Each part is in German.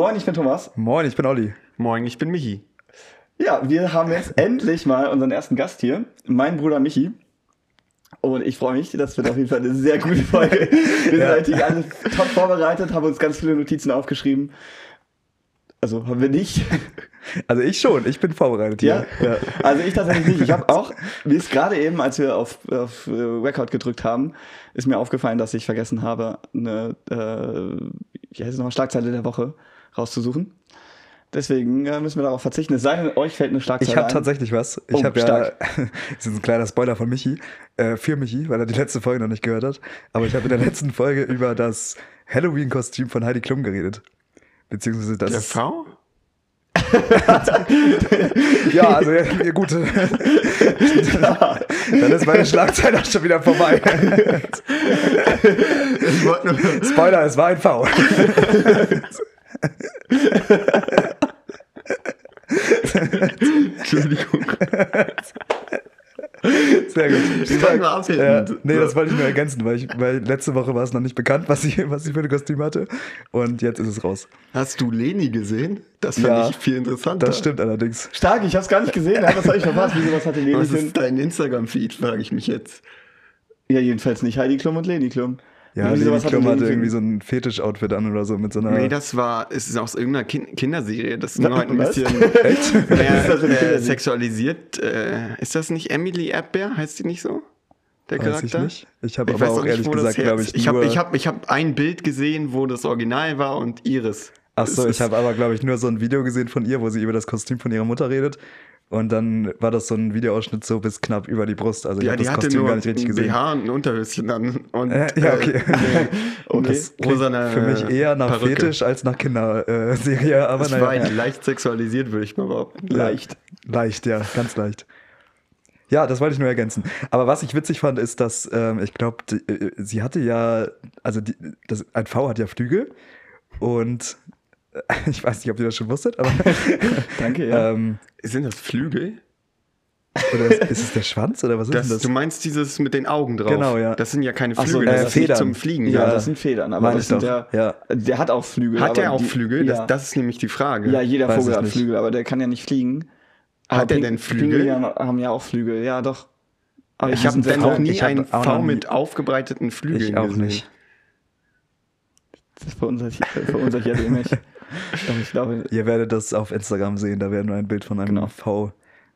Moin, ich bin Thomas. Moin, ich bin Olli. Moin, ich bin Michi. Ja, wir haben jetzt endlich mal unseren ersten Gast hier, mein Bruder Michi. Und ich freue mich, das wird auf jeden Fall eine sehr gute Folge. Wir sind heute alle top vorbereitet, haben uns ganz viele Notizen aufgeschrieben. Also haben wir nicht. Also ich schon, ich bin vorbereitet ja? ja. Also ich tatsächlich nicht. Ich habe auch, mir ist gerade eben, als wir auf, auf äh, Record gedrückt haben, ist mir aufgefallen, dass ich vergessen habe, eine, äh, wie heißt es nochmal, Schlagzeile der Woche rauszusuchen. Deswegen äh, müssen wir darauf verzichten. Es sei denn, euch fällt eine Schlagzeile Ich habe tatsächlich was. Ich oh, habe ja, das ist ein kleiner Spoiler von Michi, äh, für Michi, weil er die letzte Folge noch nicht gehört hat. Aber ich habe in der letzten Folge über das Halloween-Kostüm von Heidi Klum geredet. Beziehungsweise das. Der V? ja, also ja, gut. Dann ist meine Schlagzeile auch schon wieder vorbei. Spoiler, es war ein V. Entschuldigung. Sehr gut. Ich nur abheben. Ja, nee, das wollte ich nur ergänzen, weil, ich, weil letzte Woche war es noch nicht bekannt, was sie, was sie für ein Kostüm hatte. Und jetzt ist es raus. Hast du Leni gesehen? Das fand Ja, ich viel interessanter. Das stimmt allerdings. Stark, ich habe es gar nicht gesehen. Ja, was soll ich verpasst? Wieso was hatte Leni Was für ist dein Instagram-Feed, frage ich mich jetzt. Ja, jedenfalls nicht Heidi Klum und Leni Klum. Ja, hatte Klum hatte irgendwie so ein Fetisch-Outfit an oder so mit so einer. Nee, das war, es ist aus irgendeiner kind Kinderserie. Das ist nur halt ein bisschen mehr äh, sexualisiert. Äh, ist das nicht Emily Erdbeer? Heißt die nicht so? Der Weiß Charakter? ich nicht. Ich habe aber weiß auch ehrlich gesagt, glaube ich, Ich habe ich hab, ich hab ein Bild gesehen, wo das Original war und Iris. Achso, ich habe aber, glaube ich, nur so ein Video gesehen von ihr, wo sie über das Kostüm von ihrer Mutter redet. Und dann war das so ein Videoausschnitt so bis knapp über die Brust. Also ich Ja, habe die das Kostüm gar nicht richtig gesehen. BH und ein Unterhöschen an. Und, Äh, ja, okay. Äh, Okay. Das klingt für mich eher nach Perücke. Fetisch als nach Kinderserie, aber Das war naja. leicht sexualisiert, würde ich mal behaupten. Leicht. Leicht, ja, ganz leicht. Ja, das wollte ich nur ergänzen. Aber was ich witzig fand, ist, dass ähm, ich glaube, sie hatte ja, also die, das, ein V hat ja Flügel und äh, ich weiß nicht, ob ihr das schon wusstet, aber Danke, ja. ähm, Sind das Flügel? oder ist, ist es der Schwanz oder was ist Das, denn das? Du meinst dieses mit den Augen drauf? Genau, ja. Das sind ja keine Ach so, Flügel, äh, das ist Federn. zum Fliegen. ja, ja. das sind Federn, aber Meine das sind doch. ja, Ja. der hat auch Flügel. Hat aber er auch die- Flügel? Ja. Das, das ist nämlich die Frage. ja, jeder Weiß Vogel hat nicht. Flügel, aber der kann ja nicht fliegen. Hat Aber er Ping- denn Flügel? Pinguine haben ja auch Flügel, ja doch. Aber ich habe dann noch klein. nie hab einen auch V mit aufgebreiteten Flügeln ich auch gesehen. nicht. Das verunsichert, verunsichert ihr mich. Ich glaube, Ihr werdet das auf Instagram sehen, da werden wir ein Bild von einem Genau. V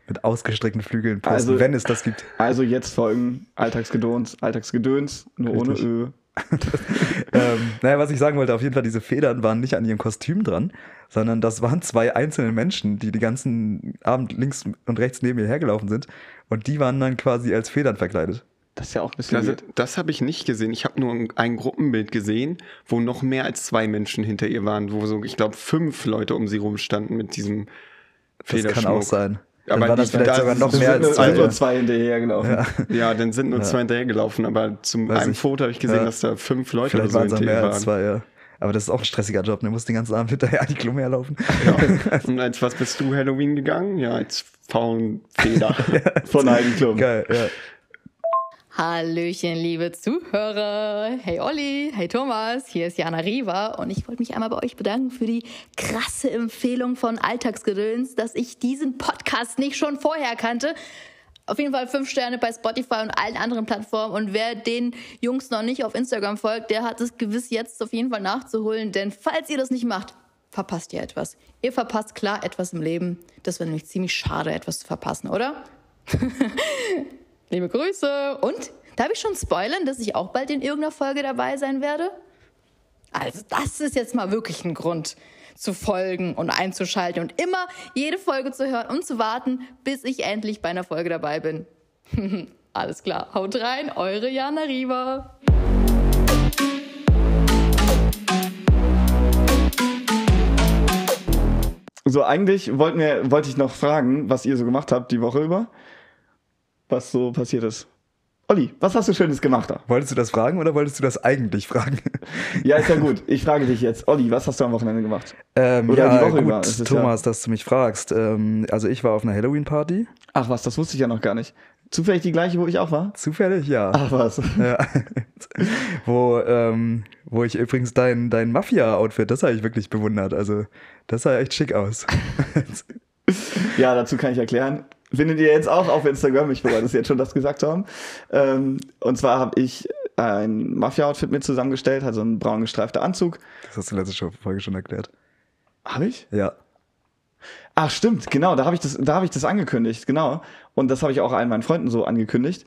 mit ausgestreckten Flügeln posten, Also- wenn es das gibt. also jetzt folgen Alltagsgedöns, Alltagsgedöns, nur ohne Richtig. Ö. ähm, naja, was ich sagen wollte, auf jeden Fall, diese Federn waren nicht an ihrem Kostüm dran, sondern das waren zwei einzelne Menschen, die den ganzen Abend links und rechts neben ihr hergelaufen sind. Und die waren dann quasi als Federn verkleidet. Das ist ja auch ein bisschen Das, weird. das habe ich nicht gesehen. Ich habe nur ein, Gruppenbild gesehen, wo noch mehr als zwei Menschen hinter ihr waren, wo so, ich glaube, fünf Leute um sie rumstanden mit diesem Das Federschmuck. kann auch sein. Dann Aber war das vielleicht da sogar noch sind mehr als sind nur zwei. zwei hinterher gelaufen. Ja, dann sind nur zwei hinterhergelaufen, aber zum Weiß einem ich. Foto habe ich gesehen, Ja. dass da fünf Leute Vielleicht oder waren es so mehr ihr als waren. zwei, ja. Aber das ist auch ein stressiger Job, der muss den ganzen Abend hinterher die Klume herlaufen. Ja. Und als was bist du Halloween gegangen? Ja, als Faunfeder. Von Heidi Klum. Geil, ja. Hallöchen, liebe Zuhörer. Hey Olli, hey Thomas, hier ist Jana Riva und ich wollte mich einmal bei euch bedanken für die krasse Empfehlung von Alltagsgedöns, dass ich diesen Podcast nicht schon vorher kannte. Auf jeden Fall fünf Sterne bei Spotify und allen anderen Plattformen. Und wer den Jungs noch nicht auf Instagram folgt, der hat es gewiss jetzt auf jeden Fall nachzuholen. Denn falls ihr das nicht macht, verpasst ihr etwas. Ihr verpasst klar etwas im Leben. Das wäre nämlich ziemlich schade, etwas zu verpassen, oder? Liebe Grüße. Und darf ich schon spoilern, dass ich auch bald in irgendeiner Folge dabei sein werde? Also das ist jetzt mal wirklich ein Grund zu folgen und einzuschalten und immer jede Folge zu hören und zu warten, bis ich endlich bei einer Folge dabei bin. Alles klar, haut rein, eure Jana Riva. So, eigentlich wollten wir, wollte ich noch fragen, was ihr so gemacht habt die Woche über. Was so passiert ist. Olli, was hast du Schönes gemacht da? Wolltest du das fragen oder wolltest du das eigentlich fragen? Ja, ist ja gut. Ich frage dich jetzt. Olli, was hast du am Wochenende gemacht? Ähm, Oder ja, die Woche gut, über, ist Thomas, dass du mich fragst. Ähm, also ich war auf einer Halloween-Party. Ach was, das wusste ich ja noch gar nicht. Zufällig die gleiche, wo ich auch war? Zufällig, ja. Ach was. ja. wo, ähm, wo ich übrigens dein, dein Mafia-Outfit, das habe ich wirklich bewundert. Also, das sah echt schick aus. ja, dazu kann ich erklären. Findet ihr jetzt auch auf Instagram, ich wollte das jetzt schon das gesagt haben. Ähm, und zwar habe ich ein Mafia-Outfit mit zusammengestellt, also ein braun gestreifter Anzug. Das hast du letzte Folge schon erklärt. Habe ich? Ja. Ach, stimmt, genau, da habe ich, das, da hab ich das angekündigt, genau. Und das habe ich auch allen meinen Freunden so angekündigt.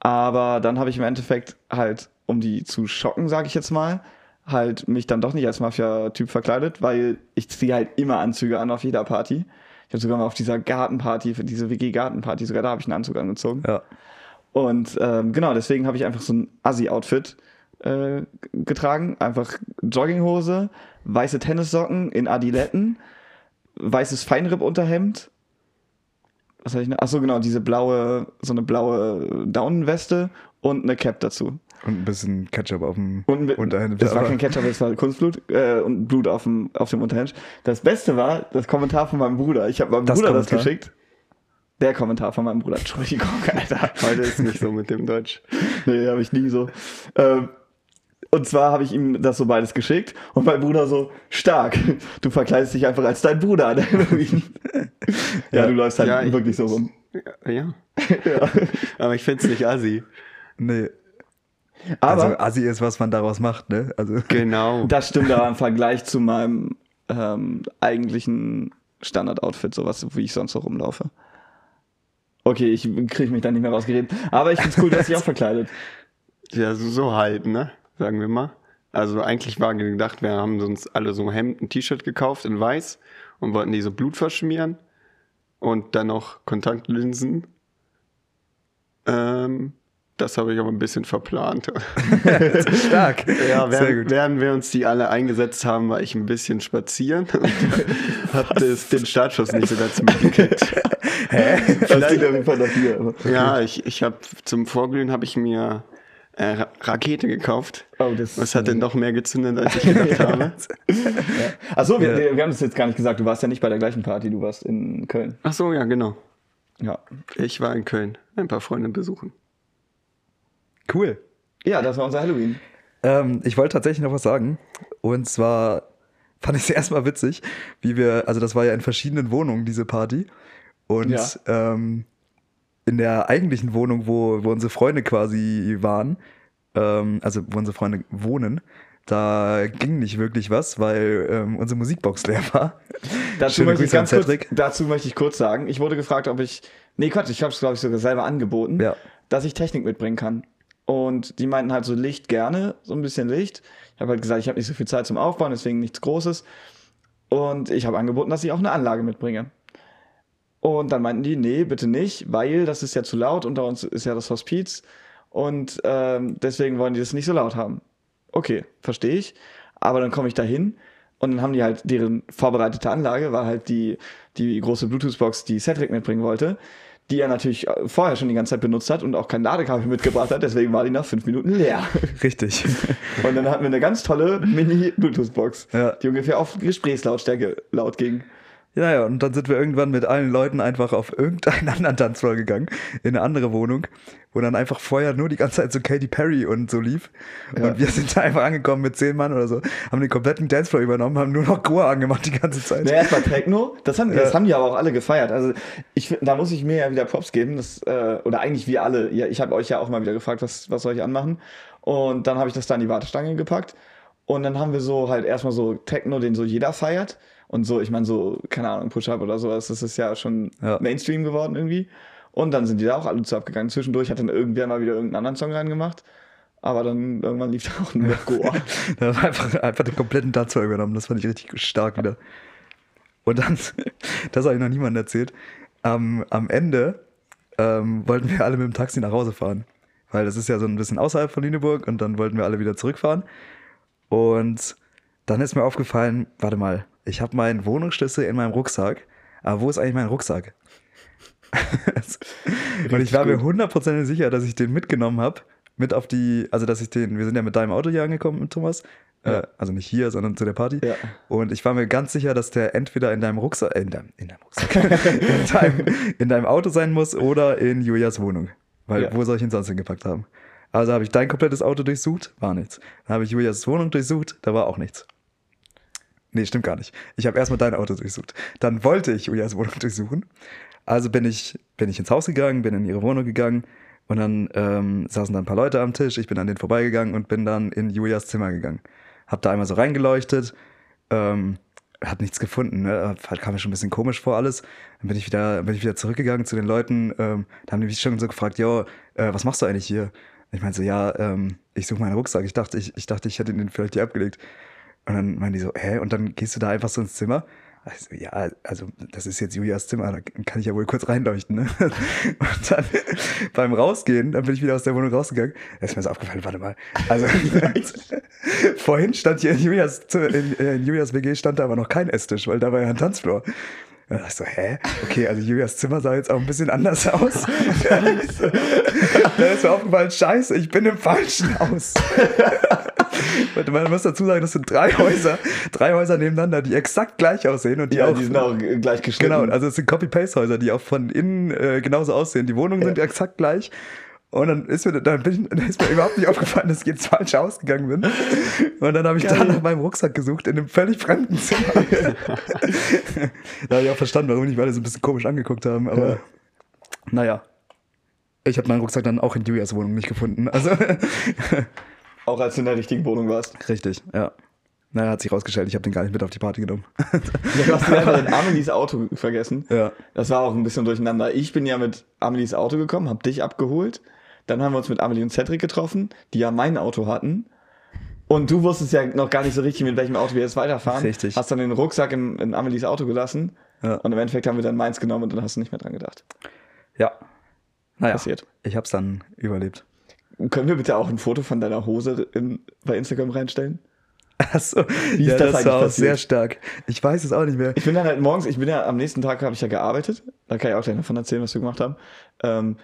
Aber dann habe ich im Endeffekt halt, um die zu schocken, sage ich jetzt mal, halt mich dann doch nicht als Mafia-Typ verkleidet, weil ich ziehe halt immer Anzüge an auf jeder Party. Ich habe sogar mal auf dieser Gartenparty, für diese WG-Gartenparty, sogar da habe ich einen Anzug angezogen. Ja. Und ähm, genau, deswegen habe ich einfach so ein Assi-Outfit äh, getragen. Einfach Jogginghose, weiße Tennissocken in Adiletten, weißes Feinripp-Unterhemd. Was hatte ich noch? Achso, genau, diese blaue, so eine blaue Daunenweste und eine Cap dazu. Und ein bisschen Ketchup auf dem Und Unterhemd. das war kein Ketchup, das war Kunstblut äh, und Blut auf dem, auf dem Unterhemd. Das Beste war das Kommentar von meinem Bruder. Ich habe meinem Das Bruder das Kommentar? geschickt. Der Kommentar von meinem Bruder. Entschuldigung, Alter. Heute ist nicht so mit dem Deutsch. Nee, habe ich nie so. Ähm, und zwar habe ich ihm das so beides geschickt und mein Bruder so, stark, du verkleidest dich einfach als dein Bruder an Halloween. ja, du läufst halt Ja, ich- wirklich so rum. Ja. ja. Ja. Aber ich find's nicht assi. Nee. Aber also Assi ist, was man daraus macht, ne? Also Genau. das stimmt aber im Vergleich zu meinem ähm, eigentlichen Standard-Outfit, sowas, wie ich sonst so rumlaufe. Okay, ich kriege mich da nicht mehr rausgeredet. Aber ich find's cool, dass ich auch verkleidet. Ja, so, so halt, ne? Sagen wir mal. Also eigentlich war gedacht, wir haben uns alle so ein Hemd, ein T-Shirt gekauft in weiß und wollten die so Blut verschmieren und dann noch Kontaktlinsen. Ähm, das habe ich aber ein bisschen verplant. stark. Ja, Sehr während, gut. während wir uns die alle eingesetzt haben, war ich ein bisschen spazieren und hab das, den Startschuss nicht so ganz mitgekriegt. Das klingt auf jeden Fall nach dir. Ja, ich, ich habe zum Vorglühen habe ich mir äh, Ra Rakete gekauft. Oh, das- Was hat denn noch mehr gezündet, als ich gedacht habe? Achso, wir, Ja. wir, wir haben das jetzt gar nicht gesagt. Du warst ja nicht bei der gleichen Party, du warst in Köln. Ach so, ja, genau. Ja. Ich war in Köln, ein paar Freunde besuchen. Cool. Ja, das war unser Halloween. Ähm, ich wollte tatsächlich noch was sagen. Und zwar fand ich es erstmal witzig, wie wir, also das war ja in verschiedenen Wohnungen, diese Party. Und Ja. ähm, in der eigentlichen Wohnung, wo, wo unsere Freunde quasi waren, ähm, also wo unsere Freunde wohnen, da ging nicht wirklich was, weil ähm, unsere Musikbox leer war. Dazu Schöne möchte, ich Grüße ganz kurz, dazu möchte ich kurz sagen, ich wurde gefragt, ob ich, nee Quatsch, ich habe es glaube ich sogar selber angeboten, Ja. dass ich Technik mitbringen kann. Und die meinten halt so Licht gerne, so ein bisschen Licht. Ich habe halt gesagt, ich habe nicht so viel Zeit zum Aufbauen, deswegen nichts Großes. Und ich habe angeboten, dass ich auch eine Anlage mitbringe. Und dann meinten die, nee, bitte nicht, weil das ist ja zu laut, unter uns ist ja das Hospiz und ähm, deswegen wollen die das nicht so laut haben. Okay, verstehe ich. Aber dann komme ich da hin und dann haben die halt deren vorbereitete Anlage, war halt die, die große Bluetooth-Box, die Cedric mitbringen wollte, die er natürlich äh, vorher schon die ganze Zeit benutzt hat und auch kein Ladekabel mitgebracht hat, deswegen war die nach fünf Minuten leer. Richtig. Und dann hatten wir eine ganz tolle Mini-Bluetooth-Box, Ja. die ungefähr auf Gesprächslautstärke laut ging. Ja, ja, und dann sind wir irgendwann mit allen Leuten einfach auf irgendeinen anderen Tanzfloor gegangen, in eine andere Wohnung, wo dann einfach vorher nur die ganze Zeit so Katy Perry und so lief. Ja. Und wir sind da einfach angekommen mit zehn Mann oder so, haben den kompletten Dancefloor übernommen, haben nur noch Chor angemacht die ganze Zeit. Naja, erstmal Techno, das haben, das Ja. haben die aber auch alle gefeiert. Also ich da muss ich mir ja wieder Props geben, das, äh, oder eigentlich wir alle. Ja, ich habe euch ja auch mal wieder gefragt, was, was soll ich anmachen? Und dann habe ich das da in die Wartestange gepackt. Und dann haben wir so halt erstmal so Techno, den so jeder feiert. Und so, ich meine, so, keine Ahnung, Push-Up oder sowas, das ist ja schon Ja. Mainstream geworden irgendwie. Und dann sind die da auch alle zu abgegangen. Zwischendurch hat dann irgendwer mal wieder irgendeinen anderen Song reingemacht. Aber dann irgendwann lief da auch nur noch Goa. Da war einfach, einfach den kompletten Tanzfloor übernommen, das fand ich richtig stark wieder. Und dann, das habe ich noch niemandem erzählt, am, am Ende ähm, wollten wir alle mit dem Taxi nach Hause fahren. Weil das ist ja so ein bisschen außerhalb von Lüneburg und dann wollten wir alle wieder zurückfahren. Und dann ist mir aufgefallen, warte mal, ich habe meinen Wohnungsschlüssel in meinem Rucksack. Aber wo ist eigentlich mein Rucksack? und ich war mir hundertprozentig sicher, dass ich den mitgenommen habe. Mit auf die, also dass ich den, wir sind ja mit deinem Auto hier angekommen, Thomas. Ja. Äh, also nicht hier, sondern zu der Party. Ja. Und ich war mir ganz sicher, dass der entweder in deinem Rucksack, äh, in deinem, in deinem Rucksack, in, deinem, in deinem Auto sein muss oder in Julias Wohnung. Weil Ja. wo soll ich ihn sonst hingepackt haben? Also habe ich dein komplettes Auto durchsucht, war nichts. Dann habe ich Julias Wohnung durchsucht, da war auch nichts. Nee, stimmt gar nicht. Ich habe erstmal dein Auto durchsucht. Dann wollte ich Julias Wohnung durchsuchen. Also bin ich, bin ich ins Haus gegangen, bin in ihre Wohnung gegangen und dann ähm, saßen da ein paar Leute am Tisch. Ich bin an denen vorbeigegangen und bin dann in Julias Zimmer gegangen. Hab da einmal so reingeleuchtet, ähm, hat nichts gefunden. Ne? Kam mir schon ein bisschen komisch vor alles. Dann bin ich wieder, bin ich wieder zurückgegangen zu den Leuten. Ähm, da haben die mich schon so gefragt, jo, äh, was machst du eigentlich hier? Und ich meinte so, ja, ähm, ich suche meinen Rucksack. Ich dachte, ich, ich dachte, ich hätte den vielleicht hier abgelegt. Und dann meinen die so, hä? Und dann gehst du da einfach so ins Zimmer? Also, ja, also das ist jetzt Julias Zimmer, da kann ich ja wohl kurz reinleuchten. Ne? Und dann beim Rausgehen, dann bin ich wieder aus der Wohnung rausgegangen. Da ist mir so aufgefallen, warte mal. Also vorhin stand hier in Julias, in, in Julias WG stand da aber noch kein Esstisch, weil da war ja ein Tanzfloor. Da dachte ich so, hä? Okay, also Julias Zimmer sah jetzt auch ein bisschen anders aus. Dann ist mir aufgefallen, scheiße, ich bin im falschen Haus. Man muss dazu sagen, das sind drei Häuser, drei Häuser nebeneinander, die exakt gleich aussehen und die Ja, auch. die sind auch g- gleich geschnitten. Genau, also es sind Copy-Paste-Häuser, die auch von innen äh, genauso aussehen. Die Wohnungen sind exakt gleich. Und dann ist mir, dann bin ich, dann ist mir überhaupt nicht aufgefallen, dass ich jetzt falsch ausgegangen bin. Und dann habe ich da nach meinem Rucksack gesucht, in einem völlig fremden Zimmer. da habe ich auch verstanden, warum mich alle so ein bisschen komisch angeguckt haben. Aber Ja. naja. Ich habe meinen Rucksack dann auch in Julias Wohnung nicht gefunden. Also Auch als du in der richtigen Wohnung warst. richtig, ja. Naja, hat sich rausgestellt, ich habe den gar nicht mit auf die Party genommen. Ja, du hast einfach in Amelies Auto vergessen. ja. Das war auch ein bisschen durcheinander. Ich bin ja mit Amelies Auto gekommen, hab dich abgeholt. Dann haben wir uns mit Amelie und Cedric getroffen, die ja mein Auto hatten. Und du wusstest ja noch gar nicht so richtig, mit welchem Auto wir jetzt weiterfahren. Richtig. Hast dann den Rucksack in, in Amelies Auto gelassen. Ja. Und im Endeffekt haben wir dann meins genommen und dann hast du nicht mehr dran gedacht. Ja. Naja, Passiert. ich habe es dann überlebt. Können wir bitte auch ein Foto von deiner Hose in, bei Instagram reinstellen? Achso, Wie ist ja, das das, eigentlich war auch passiert? sehr stark. Ich weiß es auch nicht mehr. Ich bin dann halt morgens, ich bin ja am nächsten Tag habe ich ja gearbeitet. Da kann ich auch gleich davon erzählen, was wir gemacht haben. Ähm,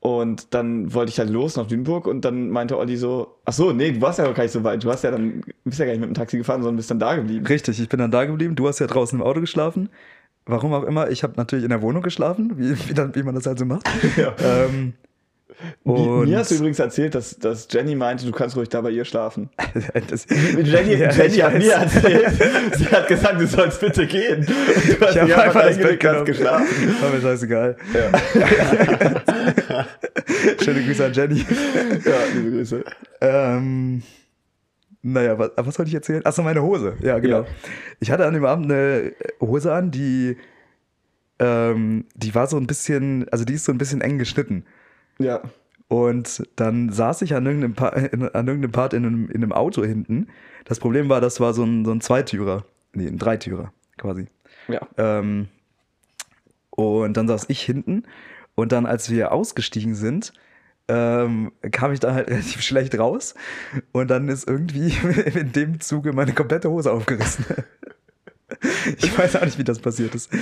und dann wollte ich halt los nach Dünenburg und dann meinte Olli so, ach so, nee, du warst ja gar nicht so weit. Du hast ja dann, bist ja gar nicht mit dem Taxi gefahren, sondern bist dann da geblieben. Richtig, ich bin dann da geblieben. Du hast ja draußen im Auto geschlafen. Warum auch immer. Ich habe natürlich in der Wohnung geschlafen, wie, wie, dann, wie man das halt so macht. Ja. Ähm, und Mir hast du übrigens erzählt, dass, dass Jenny meinte, du kannst ruhig da bei ihr schlafen. das, Jenny, Ja, Jenny hat weiß. mir erzählt, sie hat gesagt, du sollst bitte gehen. Du hast Ich habe einfach das Bett genommen. geschlafen. War mir scheißegal. Schöne Grüße an Jenny. Ja, liebe Grüße. Ähm, naja, was, was wollte ich erzählen? Achso, meine Hose. Ja, genau. Ja. Ich hatte an dem Abend eine Hose an, die, ähm, die war so ein bisschen, also die ist so ein bisschen eng geschnitten. Ja. Und dann saß ich an irgendeinem, pa in, an irgendeinem Part in einem, in einem Auto hinten. Das Problem war, das war so ein, so ein Zweitürer. Nee, ein Dreitürer quasi. Ja. Ähm, und dann saß ich hinten. Und dann, als wir ausgestiegen sind, ähm, kam ich da halt relativ schlecht raus. Und dann ist irgendwie in dem Zuge meine komplette Hose aufgerissen. Ich weiß auch nicht, wie das passiert ist.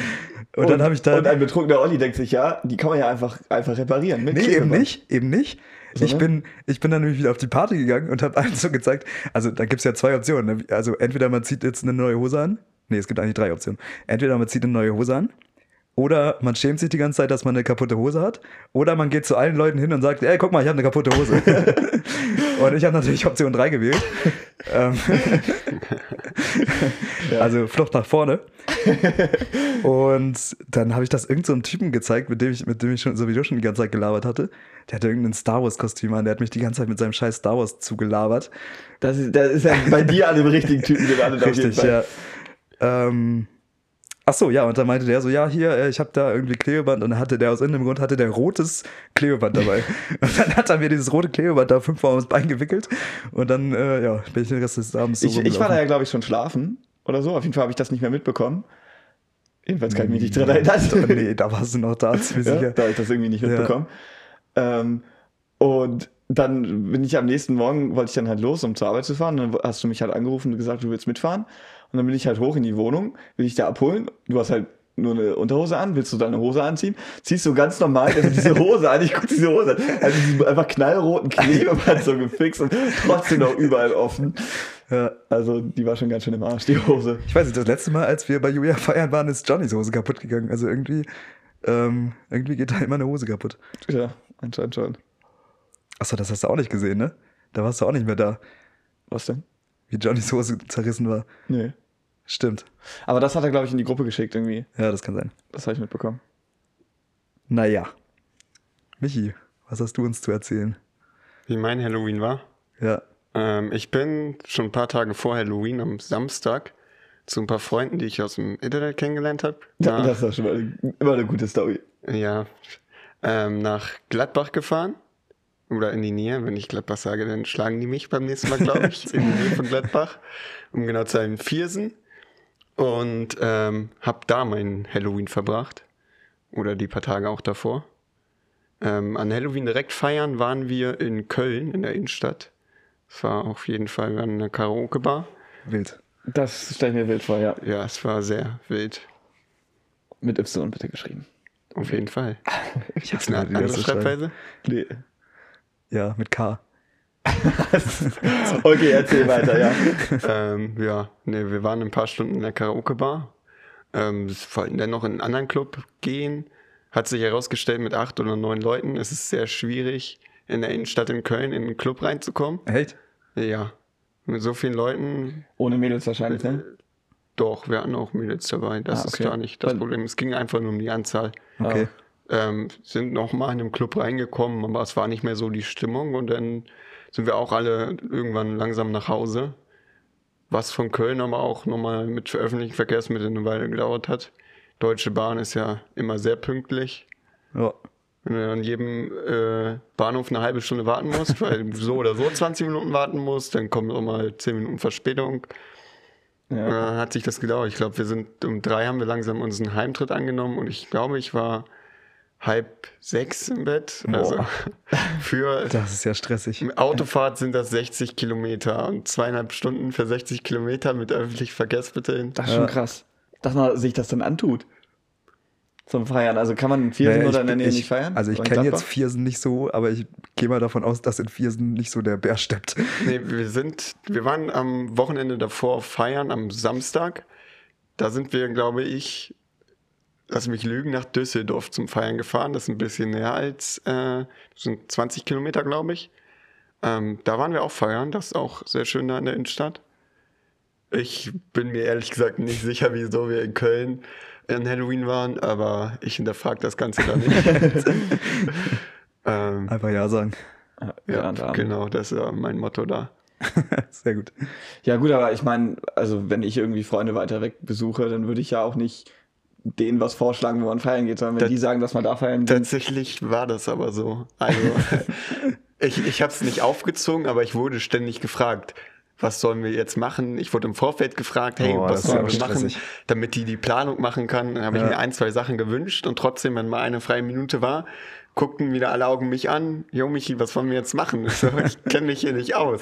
Und, dann habe ich da. Und ein betrunkener Olli denkt sich, ja, die kann man ja einfach, einfach reparieren. Mit Nee, eben nicht, eben nicht. Ich Sondern? bin, ich bin dann nämlich wieder auf die Party gegangen und habe allen so gezeigt, also da gibt's ja zwei Optionen. ne? Also entweder man zieht jetzt eine neue Hose an. Nee, es gibt eigentlich drei Optionen. Entweder man zieht eine neue Hose an, oder man schämt sich die ganze Zeit, dass man eine kaputte Hose hat, oder man geht zu allen Leuten hin und sagt, ey, guck mal, ich habe eine kaputte Hose. und ich habe natürlich Option 3 gewählt. ähm, Also Flucht nach vorne. und dann habe ich das irgendeinem so Typen gezeigt, mit dem ich, mit dem ich schon, sowieso schon die ganze Zeit gelabert hatte. Der hatte irgendein Star Wars-Kostüm an, der hat mich die ganze Zeit mit seinem scheiß Star Wars zugelabert. Das ist, das ist ja bei dir an dem richtigen Typen gelandet. auf jeden Richtig, Fall. ja. Ähm, ach so, ja, und dann meinte der so, ja, hier, äh, ich habe da irgendwie Klebeband und dann hatte der aus irgendeinem Grund hatte der rotes Klebeband dabei. und dann hat er mir dieses rote Klebeband da fünfmal ums Bein gewickelt und dann, äh, ja, bin ich den Rest des Abends so Ich, ich war da ja, glaube ich, schon schlafen oder so. Auf jeden Fall habe ich das nicht mehr mitbekommen. Jedenfalls kann ich mich nicht dran erinnern. nee, da warst du noch da, ziemlich Ja, sicher. da habe ich das irgendwie nicht Ja. mitbekommen. Ähm, und dann bin ich am nächsten Morgen, wollte ich dann halt los, um zur Arbeit zu fahren. Dann hast du mich halt angerufen und gesagt, du willst mitfahren. Und dann bin ich halt hoch in die Wohnung, will ich da abholen. Du hast halt nur eine Unterhose an, willst du deine Hose anziehen? Ziehst du ganz normal also diese Hose an, ich guck diese Hose an, also diesen einfach knallroten Klebeband so gefixt und trotzdem noch überall offen. Ja. Also die war schon ganz schön im Arsch, die Hose. Ich weiß nicht, das letzte Mal, als wir bei Julia feiern waren, ist Johnnys Hose kaputt gegangen. Also irgendwie, ähm, irgendwie geht da immer eine Hose kaputt. Ja, anscheinend schon. Achso, das hast du auch nicht gesehen, ne? Da warst du auch nicht mehr da, Was denn? wie Johnnys Hose zerrissen war. Nee. Stimmt. Aber das hat er, glaube ich, in die Gruppe geschickt irgendwie. Ja, das kann sein. Das habe ich mitbekommen. Naja. Michi, was hast du uns zu erzählen? Wie mein Halloween war? Ja. Ähm, ich bin schon ein paar Tage vor Halloween am Samstag zu ein paar Freunden, die ich aus dem Internet kennengelernt habe. Das ist doch schon mal immer eine gute Story. Ja, ähm, nach Gladbach gefahren. Oder in die Nähe. Wenn ich Gladbach sage, dann schlagen die mich beim nächsten Mal, glaube ich. in die Nähe von Gladbach. Um genau zu sein, Viersen. Und ähm, hab da mein Halloween verbracht. Oder die paar Tage auch davor. Ähm, an Halloween direkt feiern waren wir in Köln, in der Innenstadt. Es war auf jeden Fall eine Karaoke-Bar. Wild. Das stelle ich mir wild vor, ja. Ja, es war sehr wild. Mit Y bitte geschrieben. Auf jeden Fall. Ich Ist eine andere. Schreibweise? Nee. Ja, mit K. Okay, erzähl weiter, ja. ähm, ja, nee, wir waren ein paar Stunden in der Karaoke-Bar. Ähm, wir wollten dann noch in einen anderen Club gehen. Hat sich herausgestellt, mit acht oder neun Leuten ist es sehr schwierig, in der Innenstadt in Köln in einen Club reinzukommen. Echt? Ja, mit so vielen Leuten, Ohne Mädels wahrscheinlich, ne? doch, wir hatten auch Mädels dabei. Das Ah, ist okay. gar nicht das Weil- Problem. Es ging einfach nur um die Anzahl. Okay. ähm, sind noch mal in den Club reingekommen, aber es war nicht mehr so die Stimmung und dann sind wir auch alle irgendwann langsam nach Hause. Was von Köln aber auch nochmal mit öffentlichen Verkehrsmitteln eine Weile gedauert hat. Deutsche Bahn ist ja immer sehr pünktlich. Ja. Wenn du an jedem äh, Bahnhof eine halbe Stunde warten musst, weil du so oder so 20 Minuten warten musst, dann kommt auch mal 10 Minuten Verspätung. Ja. Dann hat sich das gedauert. Ich glaube, wir sind um drei haben wir langsam unseren Heimtritt angenommen und ich glaube, ich war halb sechs im Bett. Also für Das ist ja stressig. Autofahrt sind das 60 Kilometer und zweieinhalb Stunden für 60 Kilometer mit öffentlichen Verkehrsmitteln. Das ist schon Ja. krass, dass man sich das dann antut. Zum Feiern. Also kann man in Viersen Naja, oder in der Nähe ich, nicht feiern? Also ich kenne jetzt? Viersen nicht so, aber ich gehe mal davon aus, dass in Viersen nicht so der Bär steppt. Nee, wir sind, wir waren am Wochenende davor feiern, am Samstag. Da sind wir, glaube ich, lass mich lügen, nach Düsseldorf zum Feiern gefahren. Das ist ein bisschen näher als, äh, das sind 20 Kilometer, glaube ich. Ähm, da waren wir auch feiern, das ist auch sehr schön da in der Innenstadt. Ich bin mir ehrlich gesagt nicht sicher, wieso wir in Köln in Halloween waren, aber ich hinterfrage das Ganze da nicht. ähm, Einfach ja sagen. Ja, ja, genau, das ist ja mein Motto da. Sehr gut. Ja, gut, aber ich meine, also wenn ich irgendwie Freunde weiter weg besuche, dann würde ich ja auch nicht denen was vorschlagen, wo man feiern geht, sondern wenn Das- die sagen, dass man da feiern geht. Tatsächlich war das aber so. Also, ich, ich habe es nicht aufgezogen, aber ich wurde ständig gefragt, was sollen wir jetzt machen? Ich wurde im Vorfeld gefragt, hey, Oh, was sollen wir machen, stressig. damit die die Planung machen kann. Dann habe ich Ja. mir ein, zwei Sachen gewünscht und trotzdem, wenn mal eine freie Minute war, guckten wieder alle Augen mich an. Jo, Michi, was wollen wir jetzt machen? Ich kenne mich hier nicht aus.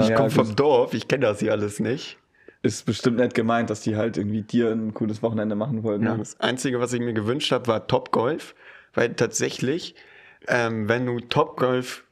ich Ja, komme vom gut. Dorf, ich kenne das hier alles nicht. Ist bestimmt nett gemeint, dass die halt irgendwie dir ein cooles Wochenende machen wollen. Ja, Ne? das Einzige, was ich mir gewünscht habe, war Top Golf, weil tatsächlich, ähm, wenn du Top Golf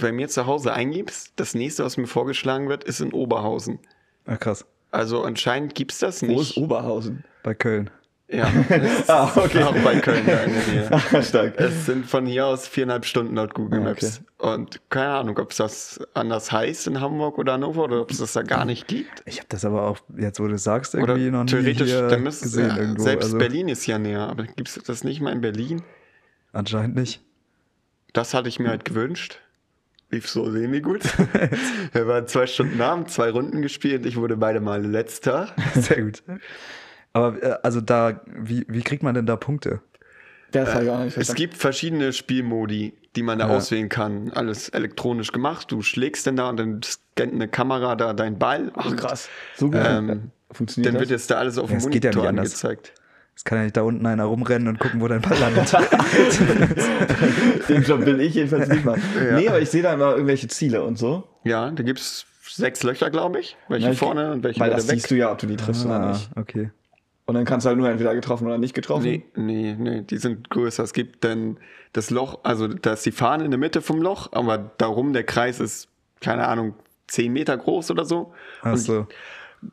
bei mir zu Hause eingibst, das nächste, was mir vorgeschlagen wird, ist in Oberhausen. Ah, krass. Also anscheinend gibt's das Wo ist nicht. Oberhausen? Bei Köln. Ja, Ah, okay. auch bei Köln Nähe. Stark. Es sind von hier aus viereinhalb Stunden laut Google Ah, Maps. Und keine Ahnung, ob es das anders heißt in Hamburg oder Hannover oder ob es das da gar nicht gibt. Ich habe das aber auch, jetzt wo du es sagst, Oder irgendwie noch nie theoretisch, hier dann müsste gesehen ja, irgendwo. selbst also, Berlin ist ja näher, aber gibt es das nicht mal in Berlin? Anscheinend nicht. Das hatte ich mir halt gewünscht. Lief so semi-gut. Wir waren zwei Stunden haben zwei Runden gespielt. Ich wurde beide Male letzter. Sehr gut. Aber äh, also da, wie, wie kriegt man denn da Punkte? Das ich auch nicht Es verstanden. gibt verschiedene Spielmodi, die man da Ja. auswählen kann. Alles elektronisch gemacht. Du schlägst dann da und dann scannt eine Kamera da deinen Ball. Ach krass. So gut. Ähm, Funktioniert Dann das? wird jetzt da alles auf Ja, dem es geht ja Monitor nicht anders. angezeigt. Es kann ja nicht da unten einer rumrennen und gucken, wo dein Ball landet. Den Job will ich jedenfalls nicht machen. Ja. Nee, aber ich sehe da immer irgendwelche Ziele und so. Ja, da gibt es sechs Löcher, glaube ich. Welche Ja, ich- vorne und welche Weil das weg. siehst du ja, ob du die triffst oder ah, nicht. okay. Und dann kannst du halt nur entweder getroffen oder nicht getroffen. Nee, nee, nee, die sind größer. Es gibt dann das Loch, also da ist die Fahne in der Mitte vom Loch, aber darum der Kreis ist, keine Ahnung, 10 Meter groß oder so. Ach Und so.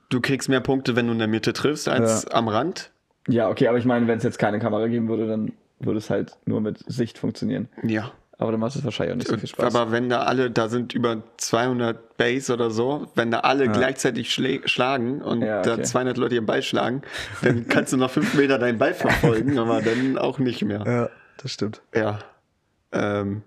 du kriegst mehr Punkte, wenn du in der Mitte triffst, als Ja. am Rand. Ja, okay, aber ich meine, wenn es jetzt keine Kamera geben würde, dann würde es halt nur mit Sicht funktionieren. Ja. Aber dann macht es wahrscheinlich auch nicht so viel Spaß. Aber wenn da alle, da sind über 200 Base oder so, wenn da alle gleichzeitig schlä- schlagen und Ja, da okay. 200 Leute ihren Ball schlagen, dann kannst du noch fünf Meter deinen Ball verfolgen, aber dann auch nicht mehr. Ja, das stimmt. Ja. Ähm,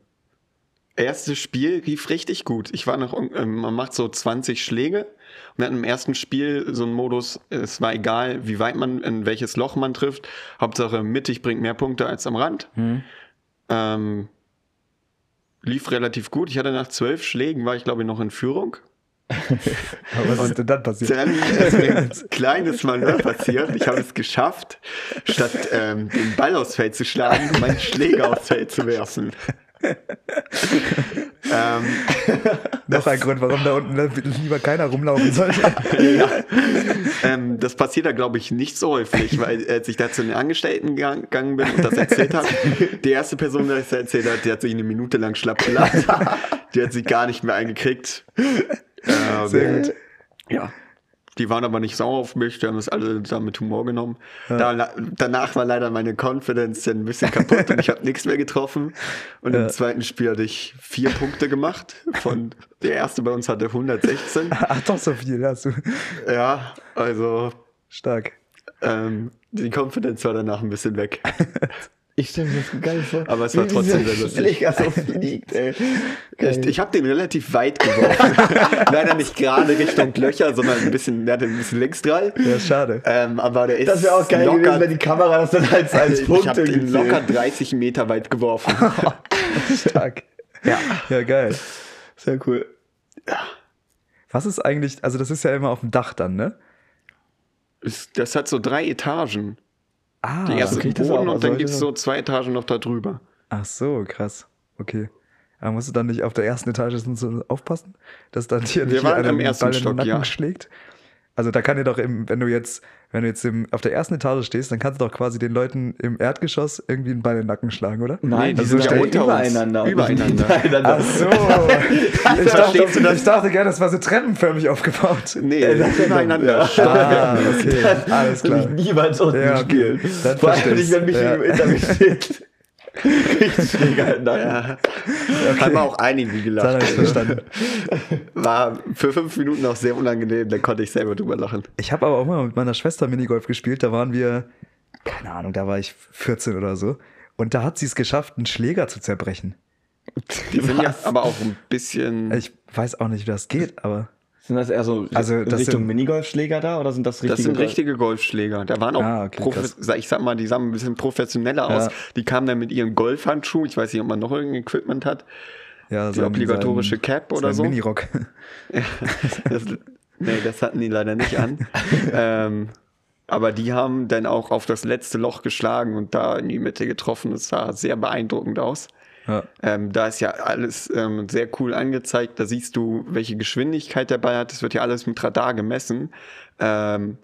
erstes Spiel lief richtig gut. Ich war noch, ähm, man macht so 20 Schläge und wir hatten im ersten Spiel so einen Modus, es war egal, wie weit man, in welches Loch man trifft. Hauptsache mittig bringt mehr Punkte als am Rand. Ähm, lief relativ gut. Ich hatte nach zwölf Schlägen, war ich glaube ich noch in Führung. Aber was ist denn dann passiert? Dann ist mir ein kleines Manöver passiert. Ich habe es geschafft, statt ähm, den Ball aufs Feld zu schlagen, meinen Schläger aufs Feld zu werfen. Ähm, Noch ein Grund, warum da unten lieber keiner rumlaufen sollte. ja. ähm, das passiert da, glaube ich, nicht so häufig, weil als ich da zu den Angestellten gang- gegangen bin und das erzählt habe, die erste Person, die das erzählt hat, die hat sich eine Minute lang schlapp gelacht. Die hat sich gar nicht mehr eingekriegt. Ähm, Sehr gut. Ja. Die waren aber nicht sauer auf mich, die haben das alle da mit Humor genommen. Da, danach war leider meine Confidence ein bisschen kaputt und ich habe nichts mehr getroffen. Und im zweiten Spiel hatte ich vier Punkte gemacht. Von der erste bei uns hatte 116. Ach doch, so viel hast du. Ja, also Stark. ähm, die Confidence war danach ein bisschen weg. Ich stelle mir das geil vor. Aber es war wie trotzdem sehr lustig. So fliegt, ey. Ich, ich habe den relativ weit geworfen. Leider nicht gerade Richtung Löcher, sondern ein bisschen, der hatte ein bisschen Längsdrall. Ja, schade. Ähm, aber der ist Das wäre auch geil locker, gewesen, wenn die Kamera das dann als, als ich Punkt habe den locker zählt. 30 Meter weit geworfen. Stark. Ja. Ja, geil. Sehr cool. Was ist eigentlich, also das ist ja immer auf dem Dach dann, ne? Das hat so drei Etagen. Ah, Die erste okay, Boden und dann Also, gibt's so zwei Etagen noch da drüber. Ach so, krass. Okay. Aber musst du dann nicht auf der ersten Etage so aufpassen, dass dann hier nicht waren den ersten Ball in den Stock, Nacken ja. schlägt? Also da kann dir doch, im, wenn du jetzt, wenn du jetzt im, auf der ersten Etage stehst, dann kannst du doch quasi den Leuten im Erdgeschoss irgendwie einen Ball in den Nacken schlagen, oder? Nein, die die sind ja unter übereinander. Übereinander. nicht hintereinander. Ach so. ich, dachte, ich dachte gerne, das war so treppenförmig aufgebaut. Nee, Ey, das ist übereinander. Ah, okay. Alles Das klar. ich niemals unten Ja, okay. Vor allem nicht, wenn mich Ja. hinter mir steht. Richtig den Nacken. Ja. Haben auch einige gelacht. verstanden. War für fünf Minuten auch sehr unangenehm, da konnte ich selber drüber lachen. Ich habe aber auch mal mit meiner Schwester Minigolf gespielt. Da waren wir, keine Ahnung, da war ich 14 oder so. Und da hat sie es geschafft, einen Schläger zu zerbrechen. Die sind ja aber auch ein bisschen. Ich weiß auch nicht, wie das geht, aber. Sind das eher so Also, das Richtung sind- Minigolfschläger da oder sind das richtige? Das sind richtige Golfschläger. Da waren auch, Ah, okay, sag- ich sag mal, die sahen ein bisschen professioneller aus. Ja. Die kamen dann mit ihren Golfhandschuhen. Ich weiß nicht, ob man noch irgendein Equipment hat. Ja, Die obligatorische Cap oder sein so? Minirock. Das, nee, das hatten die leider nicht an. ähm, aber die haben dann auch auf das letzte Loch geschlagen und da in die Mitte getroffen. Das sah sehr beeindruckend aus. Ja. Ähm, da ist ja alles ähm, sehr cool angezeigt. Da siehst du, welche Geschwindigkeit der Ball hat. Das wird ja alles mit Radar gemessen. Ähm,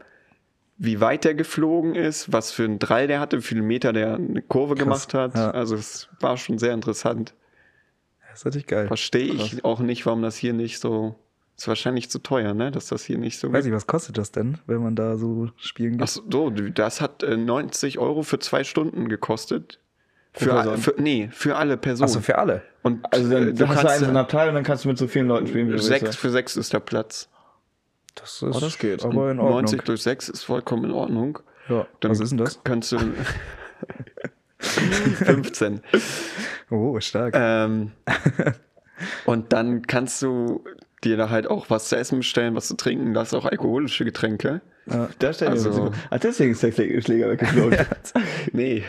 wie weit der geflogen ist, was für einen Drall der hatte, wie viele Meter der eine Kurve gemacht hat. ja. Also es war schon sehr interessant. Das ist natürlich geil. Verstehe ich auch nicht, warum das hier nicht so. Ist wahrscheinlich zu teuer, ne? Dass das hier nicht so. Weiß ich, was kostet das denn, wenn man da so spielen Ach geht? so, das hat äh, 90 Euro für zwei Stunden gekostet. Für, für, nee, für alle Personen. Achso, für alle. Und Also dann, äh, du hast du einen so einen Abteil und dann kannst du mit so vielen Leuten spielen, wie du sechs, willst. für sechs ist der Platz. Das ist das geht. aber in Ordnung. 90 durch 6 ist vollkommen in Ordnung. Ja. Dann Was ist denn das? Kannst du 15. Oh, stark. ähm, und dann kannst du dir da halt auch was zu essen bestellen, was zu trinken. Da ist auch alkoholische Getränke. Da stell dir Also- ah, deswegen ist der Schläger Schläger weggeflogen. Nee,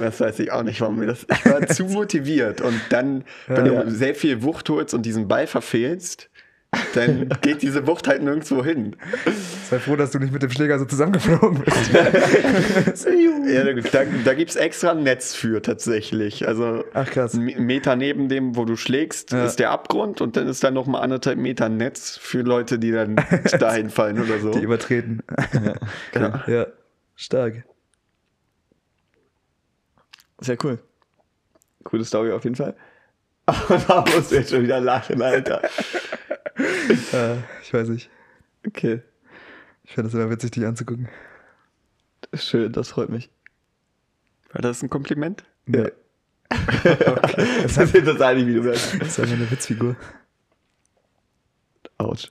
das weiß ich auch nicht, warum mir das. Ich war zu motiviert. Und dann, wenn Ja. du sehr viel Wucht holst und diesen Ball verfehlst, dann geht diese Wucht halt nirgendwo hin. Sei froh, dass du nicht mit dem Schläger so zusammengeflogen bist. Ja, da, da, gibt es extra ein Netz für tatsächlich. Also Ach, krass. ein Meter neben dem, wo du schlägst, Ja. ist der Abgrund und dann ist da noch mal anderthalb Meter Netz für Leute, die dann dahin fallen oder so. Die übertreten. Ja. ja, stark. Sehr cool. Coole Story auf jeden Fall. Aber da musst du jetzt schon wieder lachen, Alter. Äh, ich weiß nicht. Okay, Ich finde das immer witzig, dich anzugucken. schön, das freut mich. War das ein Kompliment? Nee. Ja. Das ist total nicht, wie du sagst. Das ist einfach eine Witzfigur. Autsch.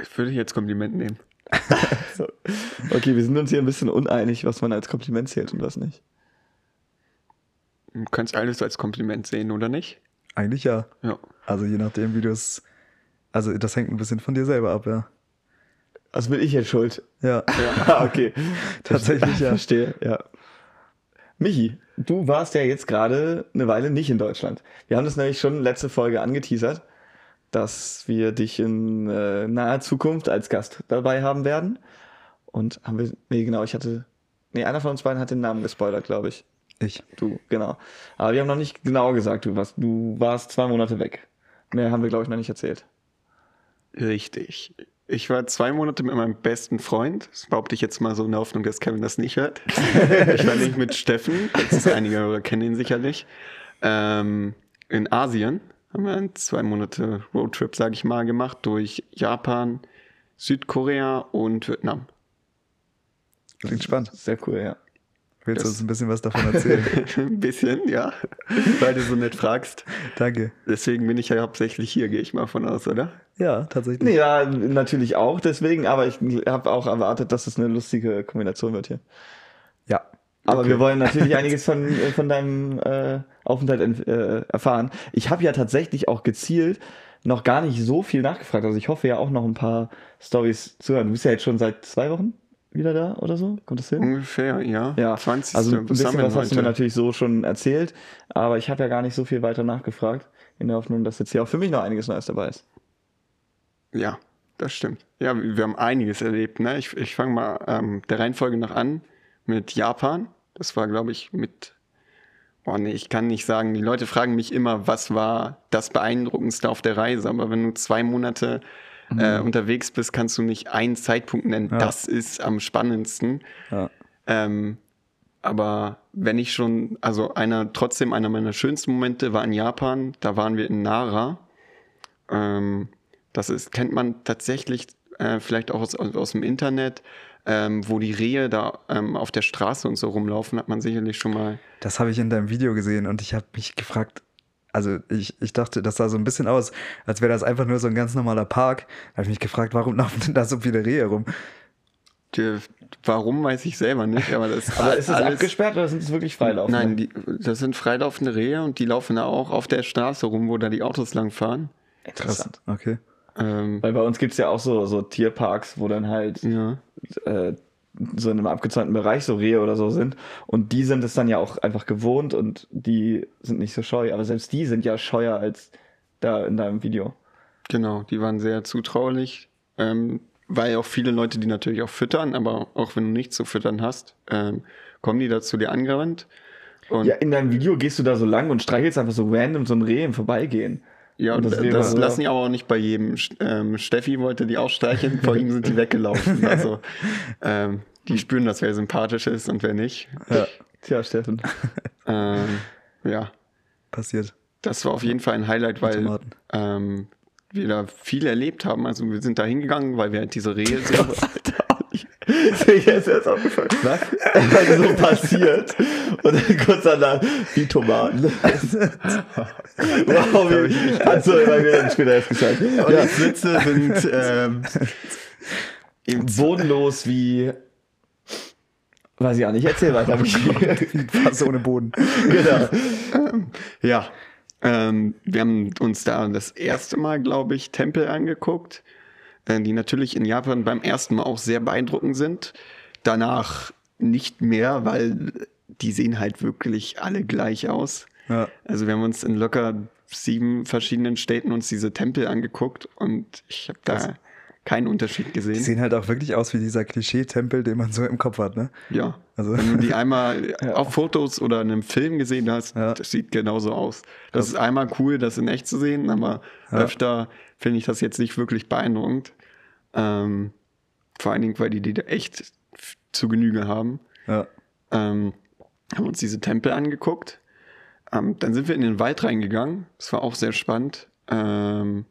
Ich würde jetzt Kompliment nehmen. So. Okay, wir sind uns hier ein bisschen uneinig, was man als Kompliment zählt und was nicht. Du kannst alles als Kompliment sehen, oder nicht? Eigentlich ja. Ja. Also je nachdem, wie du es. Also das hängt ein bisschen von dir selber ab, ja. Also bin ich jetzt schuld. Ja. Ah, okay. Tatsächlich, ja. Verstehe, ja. Michi, du warst ja jetzt gerade eine Weile nicht in Deutschland. Wir haben das nämlich schon letzte Folge angeteasert, dass wir dich in äh, naher Zukunft als Gast dabei haben werden. Und haben wir, nee, genau, ich hatte, nee, einer von uns beiden hat den Namen gespoilert, glaube ich. Ich. Du, genau. Aber wir haben noch nicht genau gesagt, du warst, du warst zwei Monate weg. Mehr haben wir, glaube ich, noch nicht erzählt. Richtig. Ich war zwei Monate mit meinem besten Freund. Das behaupte ich jetzt mal so in der Hoffnung, dass Kevin das nicht hört. ich war nicht mit Steffen, das einige kennen ihn sicherlich. Ähm, in Asien haben wir einen zwei Monate Roadtrip, sage ich mal, gemacht durch Japan, Südkorea und Vietnam. Klingt spannend. Sehr cool, ja. Willst du Das- uns ein bisschen was davon erzählen? Ein bisschen, ja. Weil du so nett fragst. Danke. Deswegen bin ich ja hauptsächlich hier, gehe ich mal von aus, oder? Ja, tatsächlich. Ja, natürlich auch deswegen, aber ich habe auch erwartet, dass es eine lustige Kombination wird hier. Ja. Aber Okay. wir wollen natürlich einiges von, von deinem äh, Aufenthalt ent- äh, erfahren. Ich habe ja tatsächlich auch gezielt noch gar nicht so viel nachgefragt. Also ich hoffe ja auch noch ein paar Stories zu hören. Du bist ja jetzt schon seit zwei Wochen wieder da oder so? Kommt das hin? Ungefähr, ja. Ja, 20. also ein bisschen wir was hast du mir heute? natürlich so schon erzählt, aber ich habe ja gar nicht so viel weiter nachgefragt, in der Hoffnung, dass jetzt hier auch für mich noch einiges Neues dabei ist. Ja, das stimmt. Ja, wir haben einiges erlebt. Ne? Ich, ich fange mal ähm, der Reihenfolge nach an mit Japan. Das war, glaube ich, mit. Boah, nee, ich kann nicht sagen. Die Leute fragen mich immer, was war das Beeindruckendste auf der Reise? Aber wenn du zwei Monate äh, unterwegs bist, kannst du nicht einen Zeitpunkt nennen. Ja. Das ist am spannendsten. Ja. Ähm, aber wenn ich schon, also einer, trotzdem einer meiner schönsten Momente war in Japan, da waren wir in Nara. Ähm, das ist, kennt man tatsächlich äh, vielleicht auch aus, aus, aus dem Internet, ähm, wo die Rehe da ähm, auf der Straße und so rumlaufen, hat man sicherlich schon mal. Das habe ich in deinem Video gesehen und ich habe mich gefragt, also ich, ich dachte, das sah so ein bisschen aus, als wäre das einfach nur so ein ganz normaler Park. Da habe ich mich gefragt, warum laufen denn da so viele Rehe rum? Die, warum weiß ich selber nicht, aber das Aber ist es alles- abgesperrt oder sind es wirklich freilaufende? Nein, die, das sind freilaufende Rehe und die laufen da auch auf der Straße rum, wo da die Autos lang fahren. Interessant. Okay. Ähm, Weil bei uns gibt's ja auch so, so Tierparks, wo dann halt ja. äh, so in einem abgezäunten Bereich so Rehe oder so sind. Und die sind es dann ja auch einfach gewohnt und die sind nicht so scheu. Aber selbst die sind ja scheuer als da in deinem Video. Genau, die waren sehr zutraulich, ähm, weil auch viele Leute die natürlich auch füttern, aber auch wenn du nichts zu füttern hast, ähm, kommen die da zu dir angerannt. Und Ja, in deinem Video gehst du da so lang und streichelst einfach so random so ein Reh im Vorbeigehen. Ja, Und das das, lassen die aber auch nicht bei jedem. Ähm, Steffi wollte die auch streicheln, vor ihm sind die weggelaufen. Also ähm, die spüren, dass wer sympathisch ist und wer nicht. Ja. Tja, Steffen. Ähm, ja, Passiert. das war auf jeden Fall ein Highlight, weil ähm, wir da viel erlebt haben. Also wir sind da hingegangen, weil wir halt diese Rehe sehen. Ist jetzt erst aufgefallen. Was? Weil so passiert. Und dann kurz danach, wie Tomaten. wow, wie, also, weil wir dann später erst gesagt. Und Ja, die Sitze sind ähm, bodenlos wie, weiß ich auch nicht, erzähl weiter. Fast ohne Boden. genau. Ja, ähm, wir haben uns da das erste Mal, glaube ich, Tempel angeguckt, äh, die natürlich in Japan beim ersten Mal auch sehr beeindruckend sind. Danach nicht mehr, weil die sehen halt wirklich alle gleich aus. Ja. Also wir haben uns in locker sieben verschiedenen Städten uns diese Tempel angeguckt und ich habe da keinen Unterschied Die gesehen. sehen halt auch wirklich aus wie dieser Klischee-Tempel, den man so im Kopf hat, ne? Ja. Also- Wenn du die einmal auf Fotos oder in einem Film gesehen hast, Ja. das sieht genauso aus. Das ist einmal cool, das in echt zu sehen, aber öfter finde ich das jetzt nicht wirklich beeindruckend. Ähm, vor allen Dingen, weil die die da echt zu Genüge haben. Ja. Ähm, haben uns diese Tempel angeguckt. Ähm, dann sind wir in den Wald reingegangen. Das war auch sehr spannend, ähm,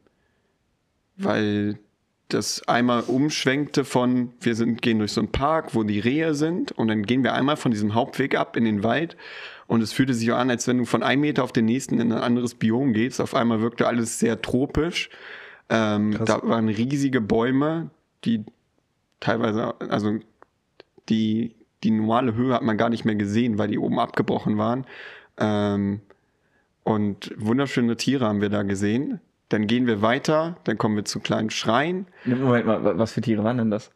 weil das einmal umschwenkte von, wir sind, gehen durch so einen Park, wo die Rehe sind und dann gehen wir einmal von diesem Hauptweg ab in den Wald Und es fühlte sich an, als wenn du von einem Meter auf den nächsten in ein anderes Biom gehst. Auf einmal wirkte alles sehr tropisch. Ähm, da waren riesige Bäume, die teilweise, also die, die normale Höhe hat man gar nicht mehr gesehen, weil die oben abgebrochen waren. Ähm, und wunderschöne Tiere haben wir da gesehen. Dann gehen wir weiter, dann kommen wir zu kleinen Schreien. Moment mal, wa- was für Tiere waren denn das?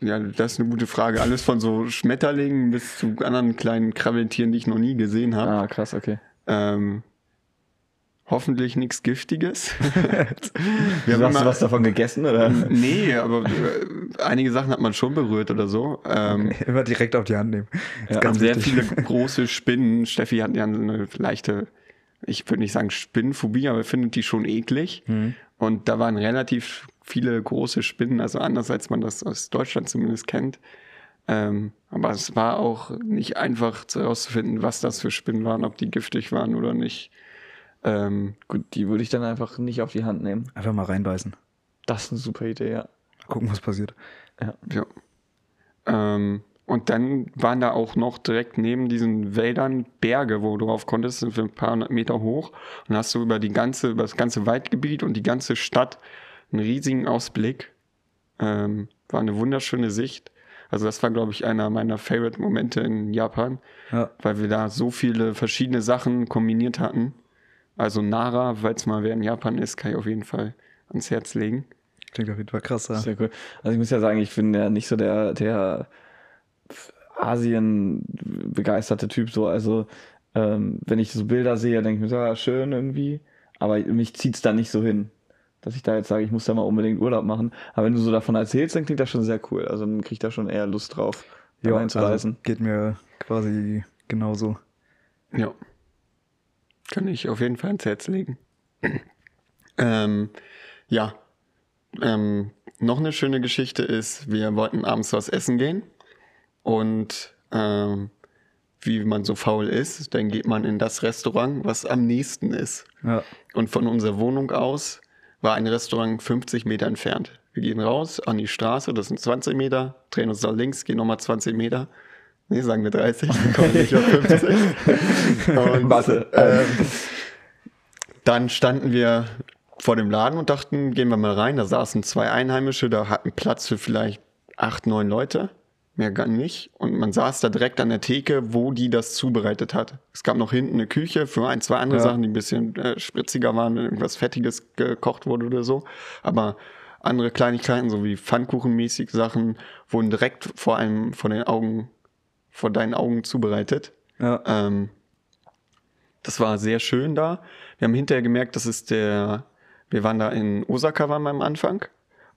Ja, das ist eine gute Frage. Alles von so Schmetterlingen bis zu anderen kleinen Krabbeltieren, die ich noch nie gesehen habe. Ah, krass, okay. Ähm, hoffentlich nichts Giftiges. Wir haben hast du immer- was davon gegessen, oder? nee, aber äh, einige Sachen hat man schon berührt oder so. Ähm, Immer direkt auf die Hand nehmen. Ja, ganz sehr wichtig. viele große Spinnen. Steffi hat ja eine leichte, ich würde nicht sagen Spinnenphobie, aber findet die schon eklig. Mhm. Und da waren relativ viele große Spinnen, also anders als man das aus Deutschland zumindest kennt. Ähm, aber es war auch nicht einfach herauszufinden, was das für Spinnen waren, ob die giftig waren oder nicht. Ähm, Gut, die würde ich dann einfach nicht auf die Hand nehmen. Einfach mal reinbeißen. Das ist eine super Idee, ja. Gucken, was passiert. Ja. Ähm, und dann waren da auch noch direkt neben diesen Wäldern Berge, wo du drauf konntest, sind wir ein paar hundert Meter hoch. Und hast du über die ganze, über das ganze Waldgebiet und die ganze Stadt einen riesigen Ausblick. Ähm, war eine wunderschöne Sicht. Also das war, glaube ich, einer meiner Favorite-Momente in Japan, Ja. weil wir da so viele verschiedene Sachen kombiniert hatten. Also Nara, weil es mal wer in Japan ist, kann ich auf jeden Fall ans Herz legen. Klingt auf jeden Fall krass. Ja. Sehr cool. Also ich muss ja sagen, ich bin ja nicht so der, der Asien-begeisterte Typ so. Also ähm, wenn ich so Bilder sehe, denke ich mir so, ja, schön irgendwie. Aber mich zieht's da nicht so hin, dass ich da jetzt sage, ich muss da mal unbedingt Urlaub machen. Aber wenn du so davon erzählst, dann klingt das schon sehr cool. Also dann krieg ich da schon eher Lust drauf, da Ja, reinzureisen. also geht mir quasi genauso. Ja. Kann ich auf jeden Fall ans Herz legen. ähm, ja. Ähm, noch eine schöne Geschichte ist, wir wollten abends was essen gehen und ähm, wie man so faul ist, dann geht man in das Restaurant, was am nächsten ist. Ja. Und von unserer Wohnung aus war ein Restaurant 50 Meter entfernt. Wir gehen raus an die Straße, das sind 20 Meter, drehen uns nach links, gehen nochmal 20 Meter. Nee, sagen wir 30, dann kommen wir nicht auf 50. Und, Warte. ähm, dann standen wir vor dem Laden und dachten, gehen wir mal rein. Da saßen zwei Einheimische, da hatten Platz für vielleicht acht, neun Leute. Mehr gar nicht. Und man saß da direkt an der Theke, wo die das zubereitet hat. Es gab noch hinten eine Küche für ein, zwei andere Ja. Sachen, die ein bisschen äh, spritziger waren, wenn irgendwas Fettiges gekocht wurde oder so. Aber andere Kleinigkeiten, so wie Pfannkuchenmäßig Sachen, wurden direkt vor einem, vor den Augen, vor deinen Augen zubereitet. Ja. Ähm, das war sehr schön da. Wir haben hinterher gemerkt, das ist der, wir waren da in Osaka waren wir am Anfang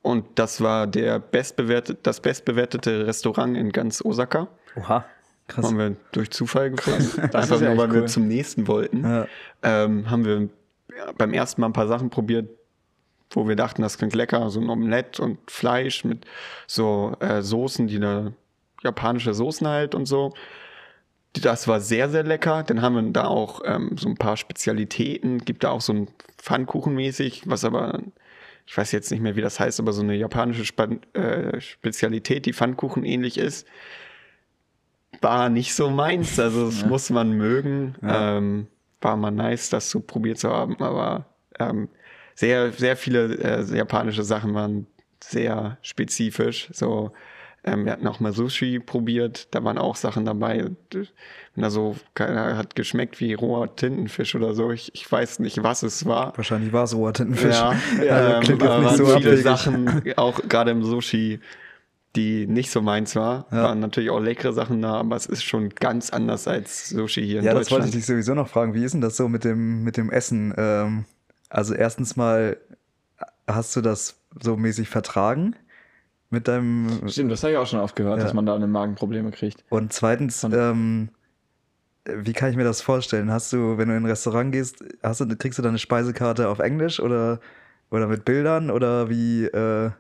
und das war der bestbewertet, das bestbewertete Restaurant in ganz Osaka. Oha. Krass. Haben wir durch Zufall gefunden. Das Einfach ja nur, weil echt wir cool. zum nächsten wollten. Ja. Ähm, haben wir beim ersten Mal ein paar Sachen probiert, wo wir dachten, das klingt lecker. So ein Omelett und Fleisch mit so äh, Soßen, die da japanische Soßen halt und so. Das war sehr, sehr lecker. Dann haben wir da auch ähm, so ein paar Spezialitäten. Gibt da auch so ein Pfannkuchen mäßig, was aber, ich weiß jetzt nicht mehr, wie das heißt, aber so eine japanische Span äh, Spezialität, die Pfannkuchen ähnlich ist. War nicht so meins. Also, das muss man mögen. Ja. Ähm, war mal nice, das so probiert zu haben, aber ähm, sehr, sehr viele äh, japanische Sachen waren sehr spezifisch. So, ähm, wir hatten auch mal Sushi probiert, da waren auch Sachen dabei. Da so, keiner hat geschmeckt wie roher Tintenfisch oder so. Ich, ich weiß nicht, was es war. Wahrscheinlich war es roher Tintenfisch. Ja, Also ähm, aber nicht so viele abwegig. Sachen, auch gerade im Sushi, die nicht so meins war. Ja. Waren natürlich auch leckere Sachen da, aber es ist schon ganz anders als Sushi hier in Ja, das wollte Deutschland. ich dich sowieso noch fragen. Wie ist denn das so mit dem, mit dem Essen? Ähm, also erstens mal, hast du das so mäßig vertragen mit deinem... Stimmt, das habe ich auch schon oft gehört, Ja. dass man da eine Magenprobleme kriegt. Und zweitens, Und- ähm, wie kann ich mir das vorstellen? Hast du, wenn du in ein Restaurant gehst, hast du, kriegst du deine Speisekarte auf Englisch oder, oder mit Bildern oder wie, äh,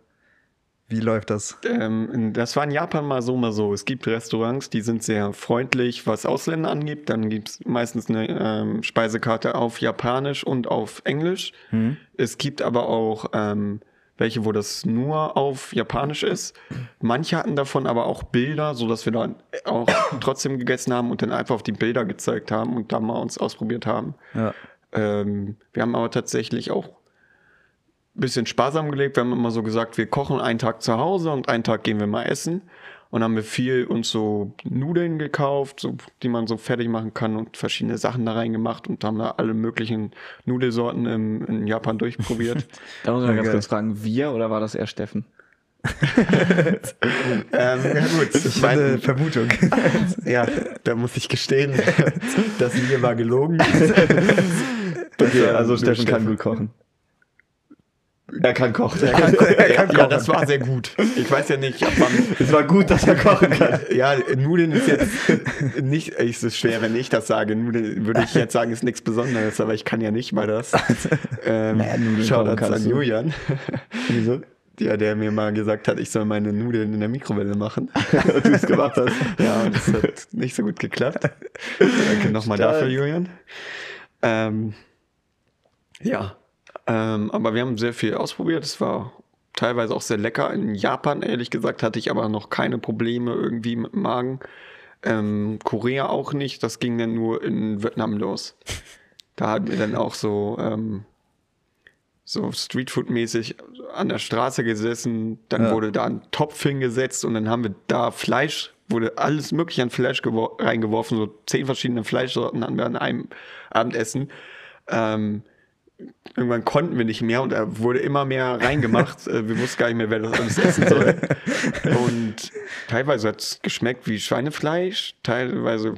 wie läuft das? Ähm, das war in Japan mal so, mal so. Es gibt Restaurants, die sind sehr freundlich, was Ausländer angeht. Dann gibt es meistens eine ähm, Speisekarte auf Japanisch und auf Englisch. Hm? Es gibt aber auch ähm, welche, wo das nur auf Japanisch ist. Manche hatten davon aber auch Bilder, so dass wir dann auch trotzdem gegessen haben und dann einfach auf die Bilder gezeigt haben und da mal uns ausprobiert haben. Ja. Ähm, wir haben aber tatsächlich auch ein bisschen sparsam gelebt. Wir haben immer so gesagt, wir kochen einen Tag zu Hause und einen Tag gehen wir mal essen. Und haben wir viel uns so Nudeln gekauft, so, die man so fertig machen kann und verschiedene Sachen da reingemacht und haben da alle möglichen Nudelsorten im, in Japan durchprobiert. Da muss man ganz kurz fragen, wir oder war das eher Steffen? ähm, ja gut, Das ist eine Vermutung. ja, da muss ich gestehen, das mir war gelogen. Okay, also Steffen kann gut kochen. Er kann kochen. Er kann, ja, ja, das war sehr gut. Ich weiß ja nicht, ob man Es war gut, dass er kochen kann. Ja, Nudeln ist jetzt nicht, es ist schwer, wenn ich das sage. Nudeln würde ich jetzt sagen, ist nichts Besonderes, aber ich kann ja nicht mal das. Ähm, Naja, Nudeln Shoutouts kochen an du. Julian, Wieso? ja, der mir mal gesagt hat, ich soll meine Nudeln in der Mikrowelle machen. Und du es gemacht hast. Ja, und das hat nicht so gut geklappt. Danke nochmal dafür, Julian. Ähm, ja, ähm, aber wir haben sehr viel ausprobiert. Es war teilweise auch sehr lecker. In Japan, ehrlich gesagt, hatte ich aber noch keine Probleme irgendwie mit dem Magen. Ähm, Korea auch nicht. Das ging dann nur in Vietnam los. Da hatten wir dann auch so, ähm, so Streetfood-mäßig an der Straße gesessen. Dann Ja. wurde da ein Topf hingesetzt und dann haben wir da Fleisch, wurde alles mögliche an Fleisch gewor- reingeworfen. So zehn verschiedene Fleischsorten hatten wir an einem Abendessen. Ähm, irgendwann konnten wir nicht mehr und da wurde immer mehr reingemacht. Äh, wir wussten gar nicht mehr, wer das alles essen soll. Und teilweise hat es geschmeckt wie Schweinefleisch, teilweise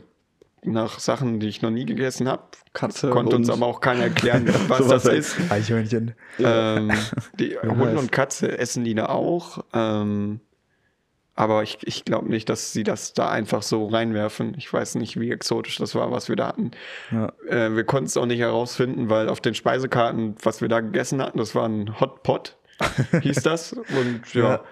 nach Sachen, die ich noch nie gegessen habe. Katze, Konnte uns aber auch keiner erklären, was das ist. Eichhörnchen. Ähm, die Hunde und Katze essen die da auch. Ähm, aber ich, ich glaube nicht, dass sie das da einfach so reinwerfen. Ich weiß nicht, wie exotisch das war, was wir da hatten. Ja. Äh, wir konnten es auch nicht herausfinden, weil auf den Speisekarten, was wir da gegessen hatten, das war ein Hot Pot, hieß das. Und ja, Ja.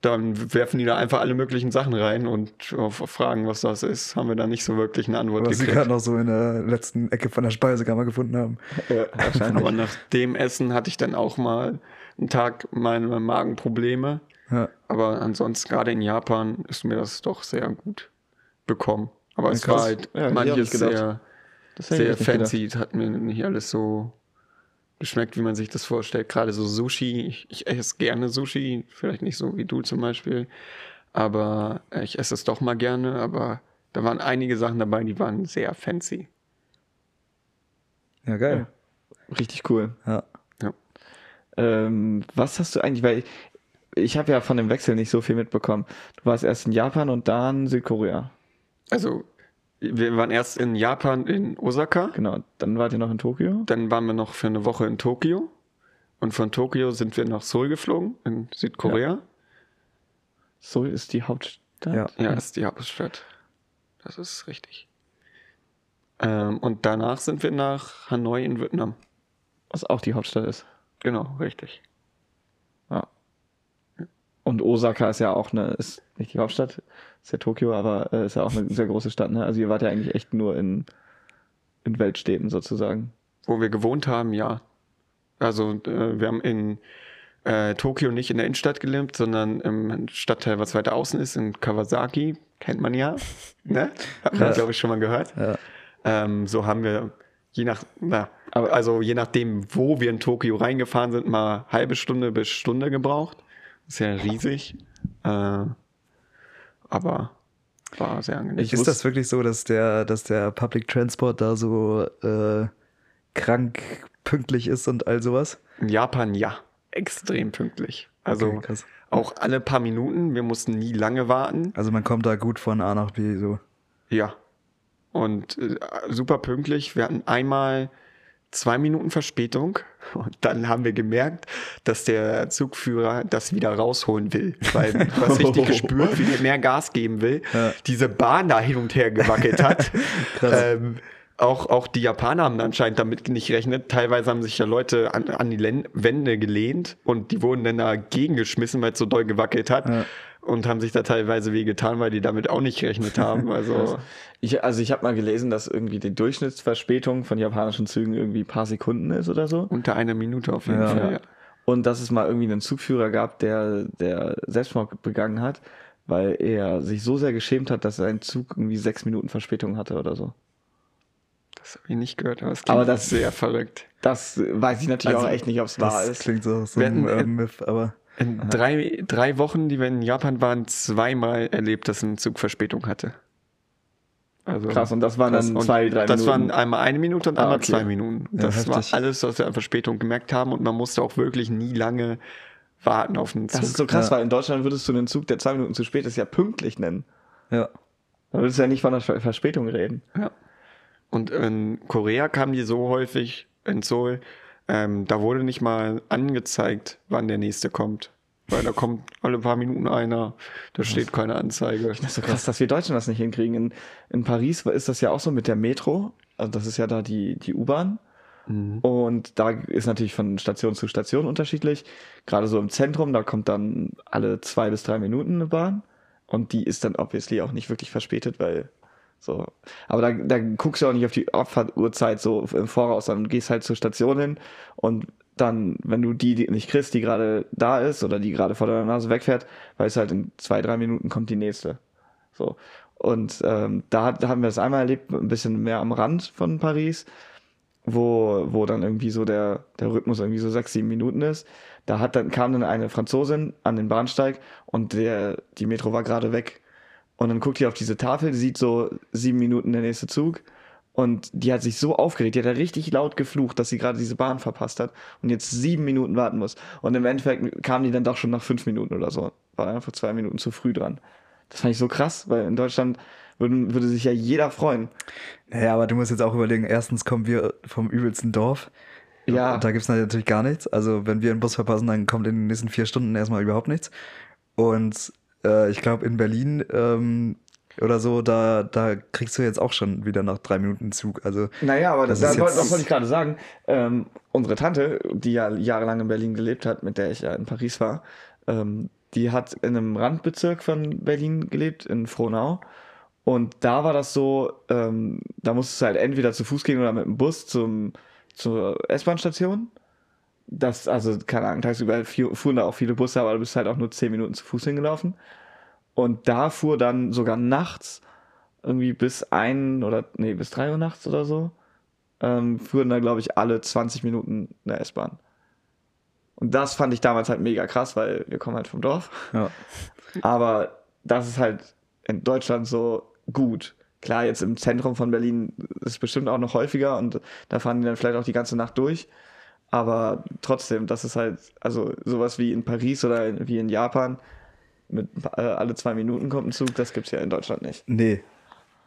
dann werfen die da einfach alle möglichen Sachen rein und auf Fragen, was das ist, haben wir da nicht so wirklich eine Antwort Was sie gekriegt. gerade noch so in der letzten Ecke von der Speisekammer gefunden haben. Ja, wahrscheinlich. Aber nach dem Essen hatte ich dann auch mal einen Tag meine Magenprobleme. Ja. Aber ansonsten, gerade in Japan, ist mir das doch sehr gut bekommen. Aber es krass. war halt Ja, manches sehr, sehr fancy. Es hat mir nicht alles so geschmeckt, wie man sich das vorstellt. Gerade so Sushi. Ich, ich esse gerne Sushi. Vielleicht nicht so wie du zum Beispiel. Aber ich esse es doch mal gerne. Aber da waren einige Sachen dabei, die waren sehr fancy. Ja, geil. Richtig cool. Ja. Ja. Ähm, was hast du eigentlich, weil ich, habe ja von dem Wechsel nicht so viel mitbekommen. Du warst erst in Japan und dann Südkorea. Also, wir waren erst in Japan, in Osaka. Genau. Dann wart ihr noch in Tokio. Dann waren wir noch für eine Woche in Tokio. Und von Tokio sind wir nach Seoul geflogen, in Südkorea. Seoul ist die Hauptstadt. Ja. Ja, ist die Hauptstadt. Das ist richtig. Ähm, und danach sind wir nach Hanoi in Vietnam. Was auch die Hauptstadt ist. Genau, richtig. Und Osaka ist ja auch eine, ist nicht die Hauptstadt, ist ja Tokio, aber äh, ist ja auch eine sehr große Stadt. Ne? Also ihr wart ja eigentlich echt nur in, in Weltstädten sozusagen. Wo wir gewohnt haben, ja. Also äh, wir haben in äh, Tokio nicht in der Innenstadt gelebt, sondern im Stadtteil, was weiter außen ist, in Kawasaki. Kennt man ja. Ne? Hat man, Ja. glaube ich, schon mal gehört. Ja. Ähm, so haben wir je nach, na, Aber- also je nachdem, wo wir in Tokio reingefahren sind, mal halbe Stunde bis Stunde gebraucht. Ja riesig. Äh, aber war sehr angenehm. Ich ist das wirklich so, dass der, dass der Public Transport da so äh, krank pünktlich ist und all sowas? in Japan ja, extrem pünktlich. Also Okay, auch alle paar Minuten. Wir mussten nie lange warten. Also man kommt da gut von A nach B so. Ja. Und äh, super pünktlich. Wir hatten einmal zwei Minuten Verspätung und dann haben wir gemerkt, dass der Zugführer das wieder rausholen will, weil hast richtig gespürt, wie er mehr Gas geben will. Ja. Diese Bahn da hin und her gewackelt hat. Ähm, auch, auch die Japaner haben anscheinend damit nicht gerechnet. Teilweise haben sich ja Leute an, an die Len Wände gelehnt und die wurden dann dagegen geschmissen, weil es so doll gewackelt hat. Ja. Und haben sich da teilweise wehgetan, weil die damit auch nicht gerechnet haben. Also Ich, also ich habe mal gelesen, dass irgendwie die Durchschnittsverspätung von japanischen Zügen irgendwie ein paar Sekunden ist oder so. unter einer Minute auf jeden Ja. Fall. Ja. und dass es mal irgendwie einen Zugführer gab, der, der Selbstmord begangen hat, weil er sich so sehr geschämt hat, dass sein Zug irgendwie sechs Minuten Verspätung hatte oder so. Das habe ich nicht gehört, aber es Aber klingt das- sehr verrückt. Das weiß ich natürlich Also, auch echt nicht, ob es wahr Das ist. klingt so, so ein hatten, äh, Myth, aber In drei, drei Wochen, die wir in Japan waren, zweimal erlebt, dass ein Zug Verspätung hatte. Also Krass, und das waren krass. dann zwei, drei Das Minuten. waren einmal eine Minute und Ah, einmal okay. zwei Minuten. Ja, Das war heftig. alles, was wir an Verspätung gemerkt haben und man musste auch wirklich nie lange warten auf einen Zug. Das ist so krass, Ja. weil in Deutschland würdest du einen Zug, der zwei Minuten zu spät ist, ja pünktlich nennen. ja. Da würdest du ja nicht von einer Ver- Verspätung reden. Ja. Und in Korea kamen die so häufig in Seoul, ähm, da wurde nicht mal angezeigt, wann der nächste kommt. Weil da kommt alle paar Minuten einer, da steht keine Anzeige. Das ist so krass, dass wir Deutschen das nicht hinkriegen. In, in Paris ist das ja auch so mit der Metro. Also das ist ja da die, die U-Bahn. Und da ist natürlich von Station zu Station unterschiedlich. Gerade so im Zentrum, da kommt dann alle zwei bis drei Minuten eine Bahn. Und die ist dann obviously auch nicht wirklich verspätet, weil so. Aber da, da guckst du auch nicht auf die Abfahrtuhrzeit so im Voraus, sondern gehst halt zur Station hin und dann, wenn du die, nicht kriegst, die gerade da ist oder die gerade vor deiner Nase wegfährt, weißt du halt, in zwei, drei Minuten kommt die nächste. So. Und ähm, da, da haben wir das einmal erlebt, ein bisschen mehr am Rand von Paris, wo, wo dann irgendwie so der, der Rhythmus irgendwie so sechs, sieben Minuten ist. Da hat dann, kam dann eine Franzosin an den Bahnsteig und der, die Metro war gerade weg. Und dann guckt die auf diese Tafel, die sieht so sieben Minuten der nächste Zug. Und die hat sich so aufgeregt, die hat ja richtig laut geflucht, dass sie gerade diese Bahn verpasst hat und jetzt sieben Minuten warten muss. Und im Endeffekt kam die dann doch schon nach fünf Minuten oder so. War einfach zwei Minuten zu früh dran. Das fand ich so krass, weil in Deutschland würden, würde sich ja jeder freuen. Naja, aber du musst jetzt auch überlegen, erstens kommen wir vom übelsten Dorf. Ja. Und da gibt's natürlich gar nichts. Also wenn wir einen Bus verpassen, dann kommt in den nächsten vier Stunden erstmal überhaupt nichts. Und äh, ich glaube, in Berlin ähm, oder so, da, da kriegst du jetzt auch schon wieder nach drei Minuten Zug. Also Naja, aber das, Das das, das wollte ich gerade sagen. Ähm, unsere Tante, die ja jahrelang in Berlin gelebt hat, mit der ich ja in Paris war, ähm, die hat in einem Randbezirk von Berlin gelebt, in Frohnau. Und da war das so, ähm, da musstest du halt entweder zu Fuß gehen oder mit dem Bus zum, zur S-Bahn-Station. Das, also, keine Ahnung, tagsüber fu- fuhren da auch viele Busse, aber du bist halt auch nur zehn Minuten zu Fuß hingelaufen. Und da fuhr dann sogar nachts irgendwie bis ein oder nee, bis drei Uhr nachts oder so, ähm, fuhren da, glaube ich, alle 20 Minuten eine S-Bahn. Und das fand ich damals halt mega krass, weil wir kommen halt vom Dorf. ja. Aber das ist halt in Deutschland so gut. Klar, jetzt im Zentrum von Berlin ist es bestimmt auch noch häufiger und da fahren die dann vielleicht auch die ganze Nacht durch. Aber trotzdem, das ist halt, also sowas wie in Paris oder wie in Japan, mit äh, alle zwei Minuten kommt ein Zug, das gibt's ja in Deutschland nicht. Nee.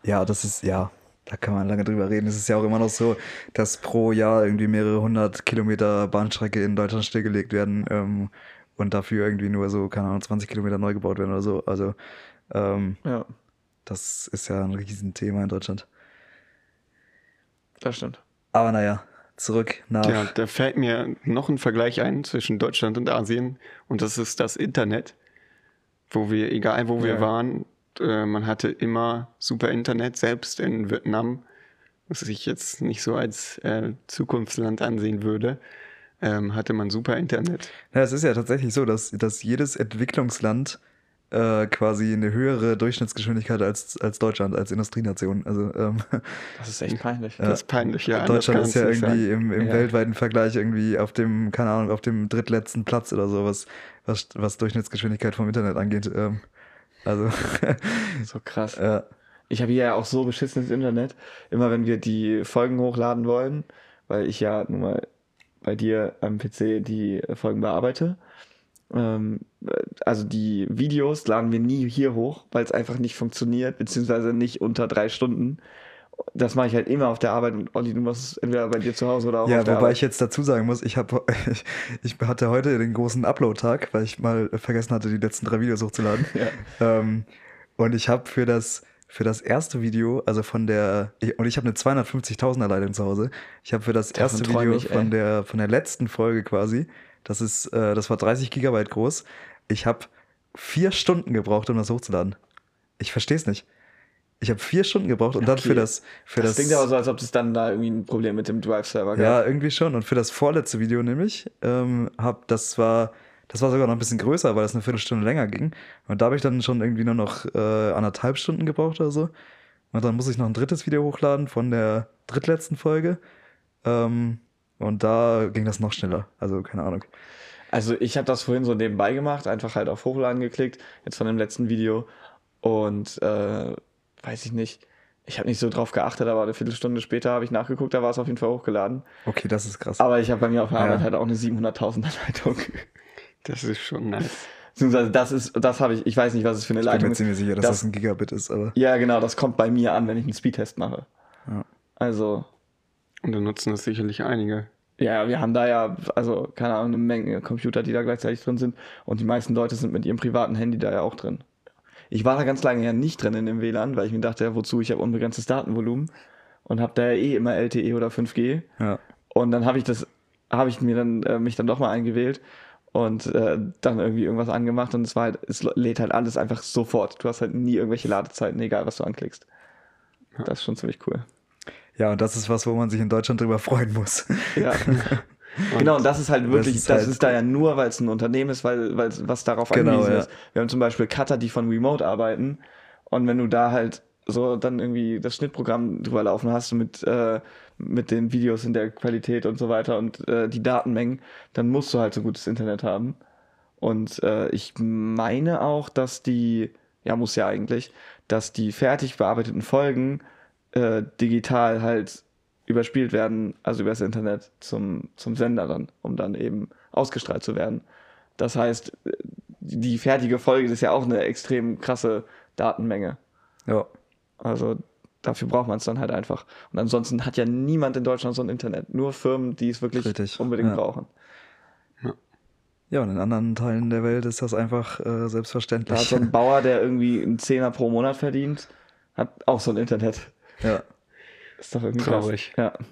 Ja, das ist, ja, da kann man lange drüber reden. Es ist ja auch immer noch so, dass pro Jahr irgendwie mehrere hundert Kilometer Bahnstrecke in Deutschland stillgelegt werden ähm, und dafür irgendwie nur so, keine Ahnung, 20 Kilometer neu gebaut werden oder so. Also, ähm, Ja, das ist ja ein Riesenthema in Deutschland. das stimmt. Aber naja, zurück nach. Ja, da fällt mir noch ein Vergleich ein zwischen Deutschland und Asien und das ist das Internet, wo wir, egal wo wir Ja. waren, äh, man hatte immer super Internet, selbst in Vietnam, was ich jetzt nicht so als äh, Zukunftsland ansehen würde, ähm, hatte man super Internet. Ja, es ist ja tatsächlich so, dass, dass jedes Entwicklungsland äh, quasi eine höhere Durchschnittsgeschwindigkeit als, als Deutschland, als Industrienation. Also ähm, Das ist echt peinlich. Das ist peinlich, ja. Deutschland ist ja irgendwie sagen. im, im Ja. weltweiten Vergleich irgendwie auf dem, keine Ahnung, auf dem drittletzten Platz oder so, was, was, was Durchschnittsgeschwindigkeit vom Internet angeht. Ähm, also, So krass. äh, Ich habe hier ja auch so beschissenes Internet. Immer wenn wir die Folgen hochladen wollen, weil ich ja nun mal bei dir am PC die Folgen bearbeite. Ähm, also die Videos laden wir nie hier hoch, weil es einfach nicht funktioniert, beziehungsweise nicht unter drei Stunden. Das mache ich halt immer auf der Arbeit und Olli, du machst es entweder bei dir zu Hause oder auch ja, auf der wobei Arbeit. ich jetzt dazu sagen muss, ich, hab, ich, ich hatte heute den großen Upload-Tag, weil ich mal vergessen hatte, die letzten drei Videos hochzuladen. Ja. Ähm, und ich habe für das, für das erste Video, also von der, ich, und ich habe eine 250.000er Leitung zu Hause. Ich habe für das Davon erste Video ich, von der, von der letzten Folge quasi, das ist, äh, das war 30 Gigabyte groß. Ich habe vier Stunden gebraucht, um das hochzuladen. Ich verstehe es nicht. Ich habe vier Stunden gebraucht und dann Okay. für das, für Das, das, klingt aber so, als ob es dann da irgendwie ein Problem mit dem Drive-Server gab. Ja, irgendwie schon. Und für das vorletzte Video nämlich, ähm, hab, das war, das war sogar noch ein bisschen größer, weil das eine Viertelstunde länger ging. Und da habe ich dann schon irgendwie nur noch äh, anderthalb Stunden gebraucht oder so. Und dann muss ich noch ein drittes Video hochladen von der drittletzten Folge. Ähm, und da ging das noch schneller. Also keine Ahnung. Also ich habe das vorhin so nebenbei gemacht, einfach halt auf Hochladen geklickt, jetzt von dem letzten Video. Und äh, weiß ich nicht, ich habe nicht so drauf geachtet, aber eine Viertelstunde später habe ich nachgeguckt, da war es auf jeden Fall hochgeladen. Okay, das ist krass. Aber ich habe bei mir auf der Ja. Arbeit halt auch eine 700.000er Leitung. Das ist schon nice. Beziehungsweise das ist, das habe ich, ich weiß nicht, was es für eine ich bin Leitung mir ist. ziemlich sicher, dass das- das, ein Gigabit ist, aber Ja, genau, das kommt bei mir an, wenn ich einen Speedtest mache. Ja. Also, Und da nutzen das sicherlich einige. ja, wir haben da ja, also, keine Ahnung, eine Menge Computer, die da gleichzeitig drin sind. Und die meisten Leute sind mit ihrem privaten Handy da ja auch drin. Ich war da ganz lange ja nicht drin in dem WLAN, weil ich mir dachte, ja, wozu, ich habe unbegrenztes Datenvolumen und habe da ja eh immer LTE oder 5G. ja. Und dann habe ich das, habe ich mir dann äh, mich dann doch mal eingewählt und äh, dann irgendwie irgendwas angemacht und es war halt, es lädt halt alles einfach sofort. Du hast halt nie irgendwelche Ladezeiten, egal was du anklickst. Das ist schon ziemlich cool. Ja, und das ist was, wo man sich in Deutschland drüber freuen muss. Ja. genau, und das ist halt wirklich, das ist ist, halt- da ja nur, weil es ein Unternehmen ist, weil, weil was darauf Genau, angewiesen ja. ist. Wir haben zum Beispiel Cutter, die von Remote arbeiten und wenn du da halt so dann irgendwie das Schnittprogramm drüber laufen hast mit, äh, mit den Videos in der Qualität und so weiter und äh, die Datenmengen, dann musst du halt so gutes Internet haben. Und äh, ich meine auch, dass die, ja muss ja eigentlich, dass die fertig bearbeiteten Folgen äh, digital halt überspielt werden, also übers Internet zum, zum Sender dann, um dann eben ausgestrahlt zu werden. Das heißt, die fertige Folge ist ja auch eine extrem krasse Datenmenge. Ja. Also dafür braucht man es dann halt einfach. Und ansonsten hat ja niemand in Deutschland so ein Internet. Nur Firmen, die es wirklich Richtig, unbedingt ja. brauchen. Ja, und in anderen Teilen der Welt ist das einfach äh, Da hat selbstverständlich. so ein Bauer, der irgendwie einen Zehner pro Monat verdient, hat auch so ein Internet. Ja. Ist doch irgendwie Traurig. Krass. Ja.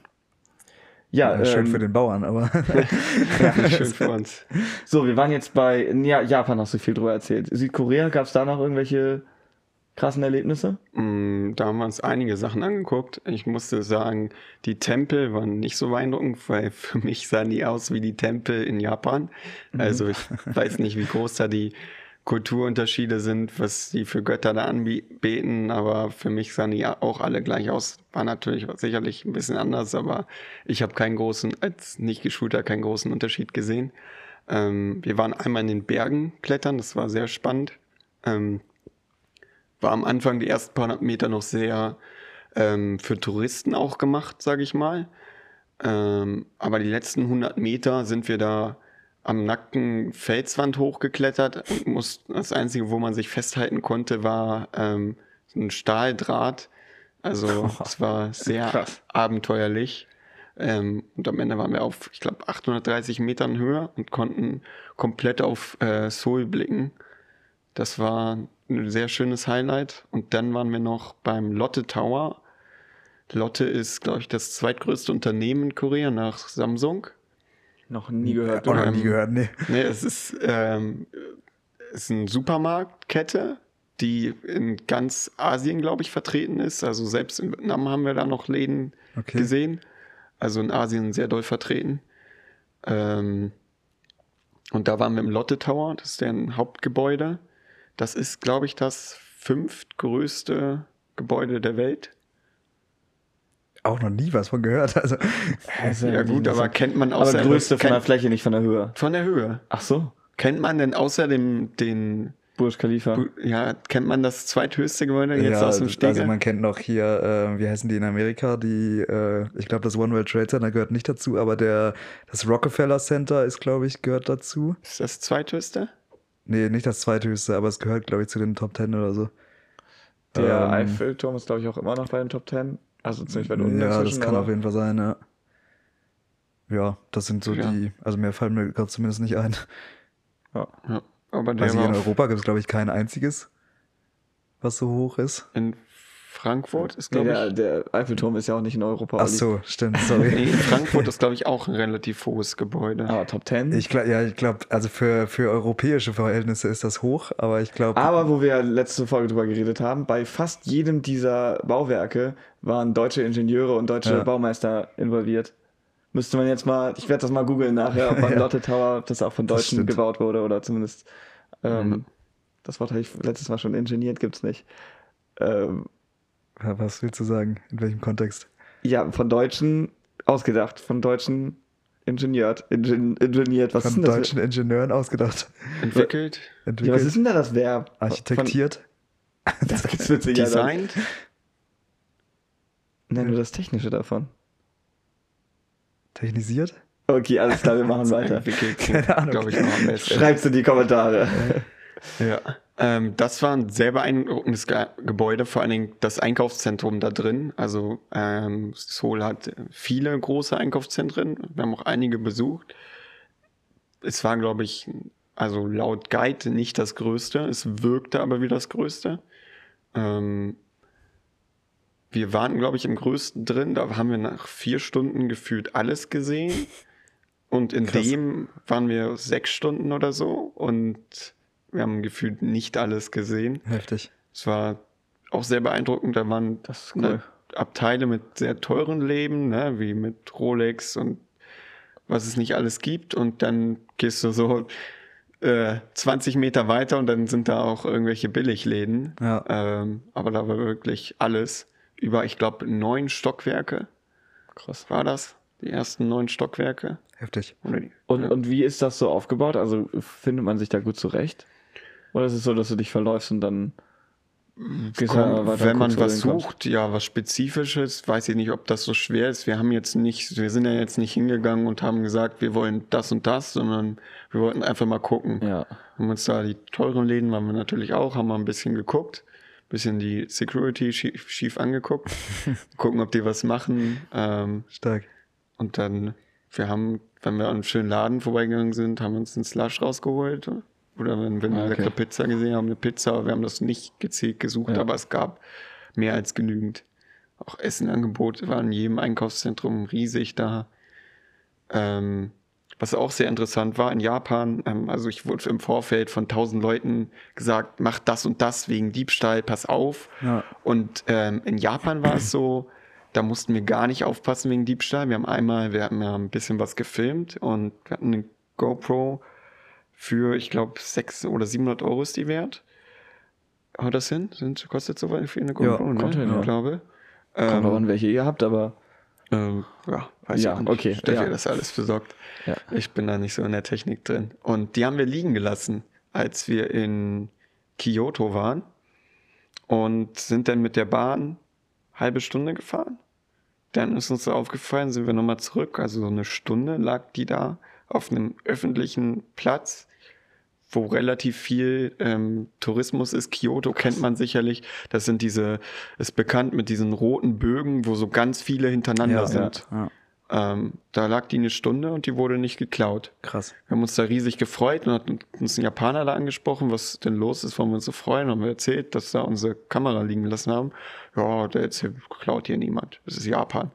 Ja, Ja, schön ähm, für den Bauern, aber Schön für uns. So, wir waren jetzt bei ja, Japan, hast du viel drüber erzählt. Südkorea, gab es da noch irgendwelche krassen Erlebnisse? Mm, Da haben wir uns einige Sachen angeguckt. Ich musste sagen, die Tempel waren nicht so beeindruckend, weil für mich sahen die aus wie die Tempel in Japan. Also ich weiß nicht, wie groß da die Kulturunterschiede sind, was die für Götter da anbeten, aber für mich sahen die auch alle gleich aus. War natürlich sicherlich ein bisschen anders, aber ich habe keinen großen, als nicht geschulter, keinen großen Unterschied gesehen. Ähm, wir waren einmal in den Bergen klettern, das war sehr spannend. Ähm, war am Anfang die ersten paar hundert Meter noch sehr ähm, für Touristen auch gemacht, sage ich mal. Ähm, aber die letzten 100 Meter sind wir da am nackten Felswand hochgeklettert. Und muss, das Einzige, wo man sich festhalten konnte, war ähm, ein Stahldraht. Also es war sehr Krass. abenteuerlich. Ähm, und am Ende waren wir auf, ich glaube, 830 Metern Höhe und konnten komplett auf äh, Seoul blicken. Das war ein sehr schönes Highlight. Und dann waren wir noch beim Lotte Tower. Lotte ist, glaube ich, das zweitgrößte Unternehmen in Korea nach Samsung. Noch nie gehört. auch noch Ähm, nie gehört, nee. Nee, es ist, ähm, es ist eine Supermarktkette, die in ganz Asien, glaube ich, vertreten ist. Also selbst in Vietnam haben wir da noch Läden Okay. gesehen. Also in Asien sehr doll vertreten. Ähm, und da waren wir im Lotte Tower, das ist deren Hauptgebäude. Das ist, glaube ich, das fünftgrößte Gebäude der Welt. Auch noch nie was von gehört. Also, Also, Ja gut, aber kennt man aber außer größte von der Fläche, nicht von der Höhe. von der Höhe. Ach so, Kennt man denn außer dem den Burj Khalifa. ja, kennt man das zweithöchste Gebäude jetzt ja, aus dem Steg? also man kennt noch hier, äh, wie heißen die in Amerika, die, äh, ich glaube, das One World Trade Center gehört nicht dazu, aber der, das Rockefeller Center ist, glaube ich, gehört dazu. ist das zweithöchste? Nee, nicht das zweithöchste, aber es gehört, glaube ich, zu den Top Ten oder so. Der Ähm, Eiffelturm ist, glaube ich, auch immer noch bei den Top 10. Also ziemlich weit unten Ja, das kann aber- auf jeden Fall sein, ja. Ja, das sind so Ja. die, also mehr fallen mir gerade zumindest nicht ein. Ja. Ja, aber Also hier in Europa gibt es, glaube ich, kein einziges, was so hoch ist. in Frankfurt ist, Nee, glaube der, ich. der Eiffelturm ist ja auch nicht in Europa. Ach so, stimmt, sorry. Nee, Frankfurt ist, glaube ich, auch ein relativ hohes Gebäude. Aber Top 10. Ich glaube, ja, ich glaube, also für, für europäische Verhältnisse ist das hoch, aber ich glaube, Aber wo wir letzte Folge drüber geredet haben, bei fast jedem dieser Bauwerke waren deutsche Ingenieure und deutsche Ja. Baumeister involviert. Müsste man jetzt mal, ich werde das mal googeln nachher, ob beim Ja. Lotte Tower das auch von Deutschen gebaut wurde oder zumindest ähm, das Wort habe ich letztes Mal schon ingeniert, gibt's nicht. Ähm, was willst du sagen? In welchem Kontext? ja, von Deutschen ausgedacht, von Deutschen ingeniert, Ingen, ingeniert. Was ist Von denn das? deutschen Ingenieuren ausgedacht, Entwickelt, Ja, entwickelt, was ist denn da das Verb? architektiert. Von, das gibt's witzig. Ja, designt. Nenn nur das Technische davon. Technisiert? Okay, alles klar, wir machen weiter. Entwickelt, Keine Ahnung. glaube ich. Schreibt's in die Kommentare. Ja. Ähm, das war ein sehr beeindruckendes Ge Gebäude, vor allen Dingen das Einkaufszentrum da drin. Also ähm, Seoul hat viele große Einkaufszentren. Wir haben auch einige besucht. Es war, glaube ich, also laut Guide nicht das Größte. Es wirkte aber wie das Größte. Ähm, wir waren, glaube ich, im Größten drin. Da haben wir nach vier Stunden gefühlt alles gesehen. Und in Krass. dem waren wir sechs Stunden oder so. Und wir haben gefühlt nicht alles gesehen. Heftig. Es war auch sehr beeindruckend. Da waren Das ist cool. ne, Abteile mit sehr teuren Leben, ne, wie mit Rolex und was es nicht alles gibt. Und dann gehst du so äh, 20 Meter weiter und dann sind da auch irgendwelche Billigläden. Ja. Ähm, aber da war wirklich alles. Über, ich glaube, neun Stockwerke Krass. war das. Die ersten neun Stockwerke. Heftig. Und, und wie ist das so aufgebaut? Also findet man sich da gut zurecht? Oder ist es so, dass du dich verläufst und dann gehst Komm, weiter, wenn man was sucht, ja, was Spezifisches, weiß ich nicht, ob das so schwer ist. Wir haben jetzt nicht, wir sind ja jetzt nicht hingegangen und haben gesagt, wir wollen das und das, sondern wir wollten einfach mal gucken. Ja. Haben uns da die teuren Läden waren wir natürlich auch, haben mal ein bisschen geguckt, bisschen die Security schief, schief angeguckt, gucken, ob die was machen. Ähm, Stark. und dann, wir haben, wenn wir an einem schönen Laden vorbeigegangen sind, haben wir uns einen Slush rausgeholt. Oder wenn wir eine Ah, okay. leckere Pizza gesehen haben, eine Pizza. Wir haben das nicht gezielt gesucht, Ja. aber es gab mehr als genügend. Auch Essenangebote waren in jedem Einkaufszentrum riesig da. Ähm, was auch sehr interessant war in Japan, ähm, also ich wurde im Vorfeld von tausend Leuten gesagt, mach das und das wegen Diebstahl, pass auf. Ja. Und ähm, in Japan war es so, da mussten wir gar nicht aufpassen wegen Diebstahl. Wir haben einmal, wir haben ja ein bisschen was gefilmt und wir hatten eine GoPro für, ich glaube, 600 oder 700 Euro ist die wert. Haut das hin? Sind, kostet so viel eine GoPro, ne? kommt hin, ja. Ich glaube. Kommt Ähm, auch an, welche ihr habt, aber ähm, ja, weiß Ja, ich nicht. okay, Steffi ja. das alles besorgt. Ja. Ich bin da nicht so in der Technik drin. Und die haben wir liegen gelassen, als wir in Kyoto waren und sind dann mit der Bahn halbe Stunde gefahren. Dann ist uns so aufgefallen, sind wir nochmal zurück. Also so eine Stunde lag die da auf einem öffentlichen Platz, wo relativ viel ähm, Tourismus ist. Kyoto kennt man sicherlich. Das sind diese, ist bekannt mit diesen roten Bögen, wo so ganz viele hintereinander Ja, sind. Ja. Ähm, da lag die eine Stunde und die wurde nicht geklaut. Krass. Wir haben uns da riesig gefreut und hat uns ein Japaner da angesprochen, was denn los ist, warum wir uns so freuen. Haben wir erzählt, dass da unsere Kamera liegen gelassen haben. Ja, der jetzt hier, klaut hier niemand. Das ist Japan.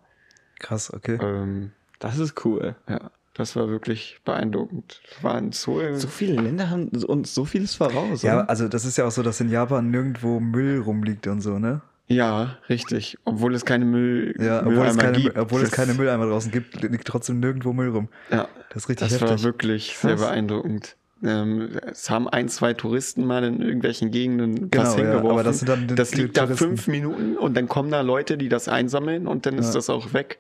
Krass, okay. Ähm, das ist cool. ja, das war wirklich beeindruckend. War Seoul. So viele Länder haben uns so vieles voraus. Ja, oder? also das ist ja auch so, dass in Japan nirgendwo Müll rumliegt und so, ne? Ja, richtig. Obwohl es keine Müll, Ja, obwohl, es keine, gibt. obwohl es keine Mülleimer draußen gibt, liegt trotzdem nirgendwo Müll rum. Ja, Das ist richtig das war heftig. wirklich sehr beeindruckend. Ähm, es haben ein, zwei Touristen mal in irgendwelchen Gegenden Genau, was ja, hingeworfen. aber das sind dann das liegt da Touristen. fünf Minuten und dann kommen da Leute, die das einsammeln und dann ist Ja. das auch weg.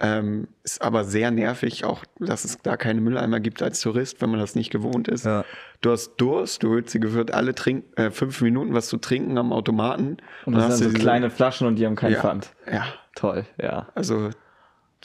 Ähm, ist aber sehr nervig, auch dass es da keine Mülleimer gibt als Tourist, wenn man das nicht gewohnt ist. Ja. Du hast Durst, du holst dir geführt alle trink äh, fünf Minuten was zu trinken am Automaten. und Dann das hast sind du so diese- kleine Flaschen und die haben keinen ja, Pfand. Ja, Toll, ja. also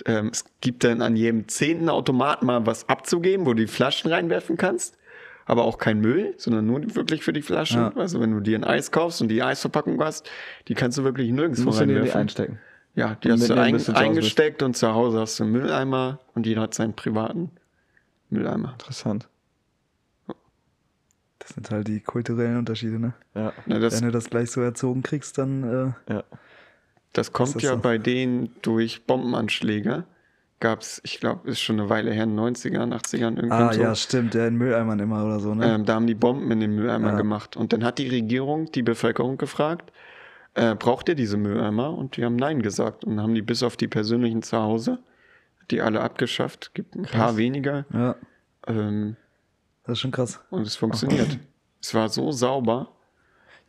ähm, es gibt dann an jedem zehnten Automat mal was abzugeben, wo du die Flaschen reinwerfen kannst. Aber auch kein Müll, sondern nur wirklich für die Flaschen. Ja. Also wenn du dir ein Eis kaufst und die Eisverpackung hast, die kannst du wirklich nirgendwo Musst du dir die reinwerfen. einstecken. Ja, die hast du ein, eingesteckt und zu Hause hast du einen Mülleimer und jeder hat seinen privaten Mülleimer. Interessant. Das sind halt die kulturellen Unterschiede, ne? Ja. Na, das, Wenn du das gleich so erzogen kriegst, dann äh, ja. das kommt das ja so? bei denen durch Bombenanschläge. Gab es, ich glaube, ist schon eine Weile her, in den 90ern, 80ern irgendwann Ah so. ja, stimmt, ja, in Mülleimern immer oder so, ne? Ähm, da haben die Bomben in den Mülleimer Ja. gemacht. Und dann hat die Regierung die Bevölkerung gefragt, äh, braucht ihr diese Mülleimer? Und die haben Nein gesagt. Und haben die bis auf die persönlichen zu Hause, die alle abgeschafft, gibt ein paar weniger. Ja, Ähm, das ist schon krass. und es funktioniert. es war so sauber.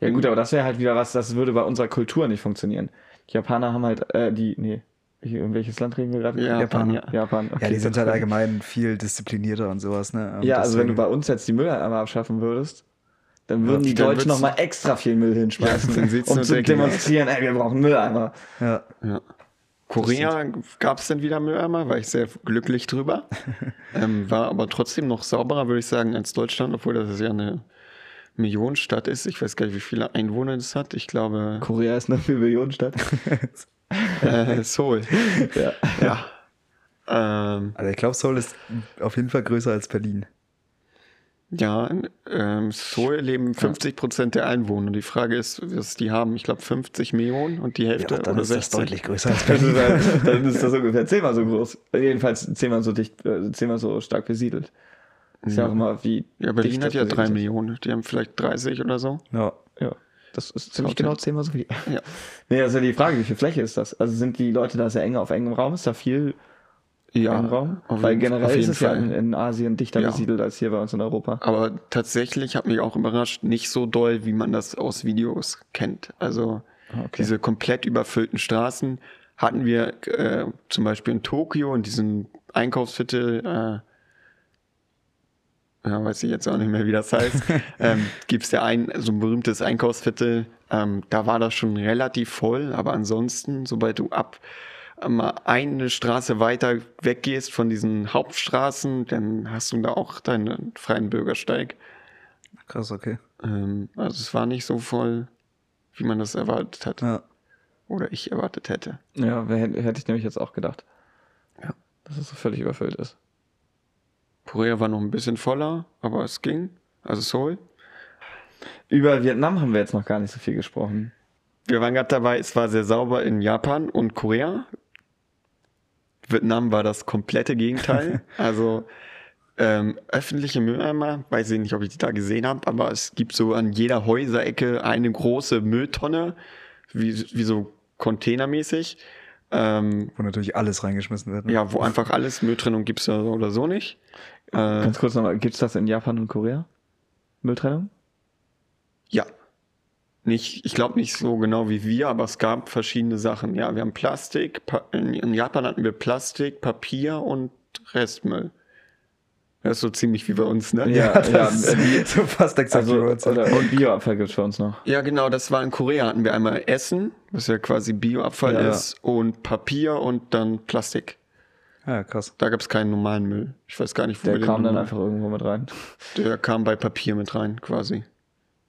Ja gut, aber das wäre halt wieder was, das würde bei unserer Kultur nicht funktionieren. Die Japaner haben halt, äh, die, nee, in welches Land reden wir gerade? Ja, Japan, ja. Japan. ja, die sind halt allgemein viel disziplinierter und sowas, ne? Und Ja, also wenn du bei uns jetzt die Mülleimer abschaffen würdest, dann würden die dann Deutschen nochmal extra viel Müll hinschmeißen, Ja, um zu aus. demonstrieren, ey, wir brauchen Mülleimer. Ja, Ja. Korea gab es dann wieder Mülleimer, war ich sehr glücklich drüber. ähm, war aber trotzdem noch sauberer, würde ich sagen, als Deutschland, obwohl das ja eine Millionenstadt ist. Ich weiß gar nicht, wie viele Einwohner das hat. Ich glaube, Korea ist eine Millionenstadt. äh, Seoul. ja. Ja. Ähm, also ich glaube, Seoul ist auf jeden Fall größer als Berlin. Ja, in ähm, Seoul leben 50 Prozent der Einwohner. Die Frage ist, was die haben. Ich glaube 50 Millionen und die Hälfte dann oder ist das 60. deutlich größer als Das Berlin. ist halt, dann ist das ungefähr zehnmal so groß. Jedenfalls zehnmal so dicht, äh, zehnmal so stark besiedelt. Ist ja auch immer wie. Ja, Berlin hat das ja drei. Millionen. Die haben vielleicht 30 oder so. Ja, Ja. Das ist ziemlich genau zehnmal so viel. Ja. Nee, das ist ja die Frage, wie viel Fläche ist das? Also sind die Leute da sehr eng auf engem Raum? Ist da viel Ja, engem Raum? Weil generell ist es ja Fall. in, in Asien dichter Ja. besiedelt als hier bei uns in Europa. Aber tatsächlich hat mich auch überrascht, nicht so doll, wie man das aus Videos kennt. Also okay. diese komplett überfüllten Straßen hatten wir äh, zum Beispiel in Tokio in diesem Einkaufsviertel, äh, ja, weiß ich jetzt auch nicht mehr, wie das heißt, ähm, gibt es ja ein so ein berühmtes Einkaufsviertel, ähm, da war das schon relativ voll, aber ansonsten, sobald du ab eine Straße weiter weggehst von diesen Hauptstraßen, dann hast du da auch deinen freien Bürgersteig. krass, okay. Ähm, also es war nicht so voll, wie man das erwartet hat. Ja. Oder ich erwartet hätte. Ja, hätte ich nämlich jetzt auch gedacht. Ja. Dass es so völlig überfüllt ist. Korea war noch ein bisschen voller, aber es ging. Also Seoul. Über Vietnam haben wir jetzt noch gar nicht so viel gesprochen. Wir waren gerade dabei, es war sehr sauber in Japan und Korea. Vietnam war das komplette Gegenteil. also ähm, öffentliche Mülleimer, weiß ich nicht, ob ich die da gesehen habe, aber es gibt so an jeder Häuserecke eine große Mülltonne, wie, wie so containermäßig. Ähm, Wo natürlich alles reingeschmissen wird. Ne? ja, wo einfach alles Mülltrennung gibt's ja so oder so nicht. Äh, Ganz kurz nochmal, gibt es das in Japan und Korea? Mülltrennung? Ja. Nicht, ich glaube nicht so genau wie wir, aber es gab verschiedene Sachen. Ja, wir haben Plastik, pa in, Japan hatten wir Plastik, Papier und Restmüll. Das ist so ziemlich wie bei uns, ne? Ja, das ja, ist so fast exakt Also, wie bei uns. oder, und Bioabfall gibt es bei uns noch. Ja, genau, das war in Korea. Hatten wir einmal Essen, was ja quasi Bioabfall Ja. ist, und Papier und dann Plastik. Ja, krass. Da gab es keinen normalen Müll. Ich weiß gar nicht, wo Der wir den kam dann normal- einfach irgendwo mit rein. Der kam bei Papier mit rein, quasi.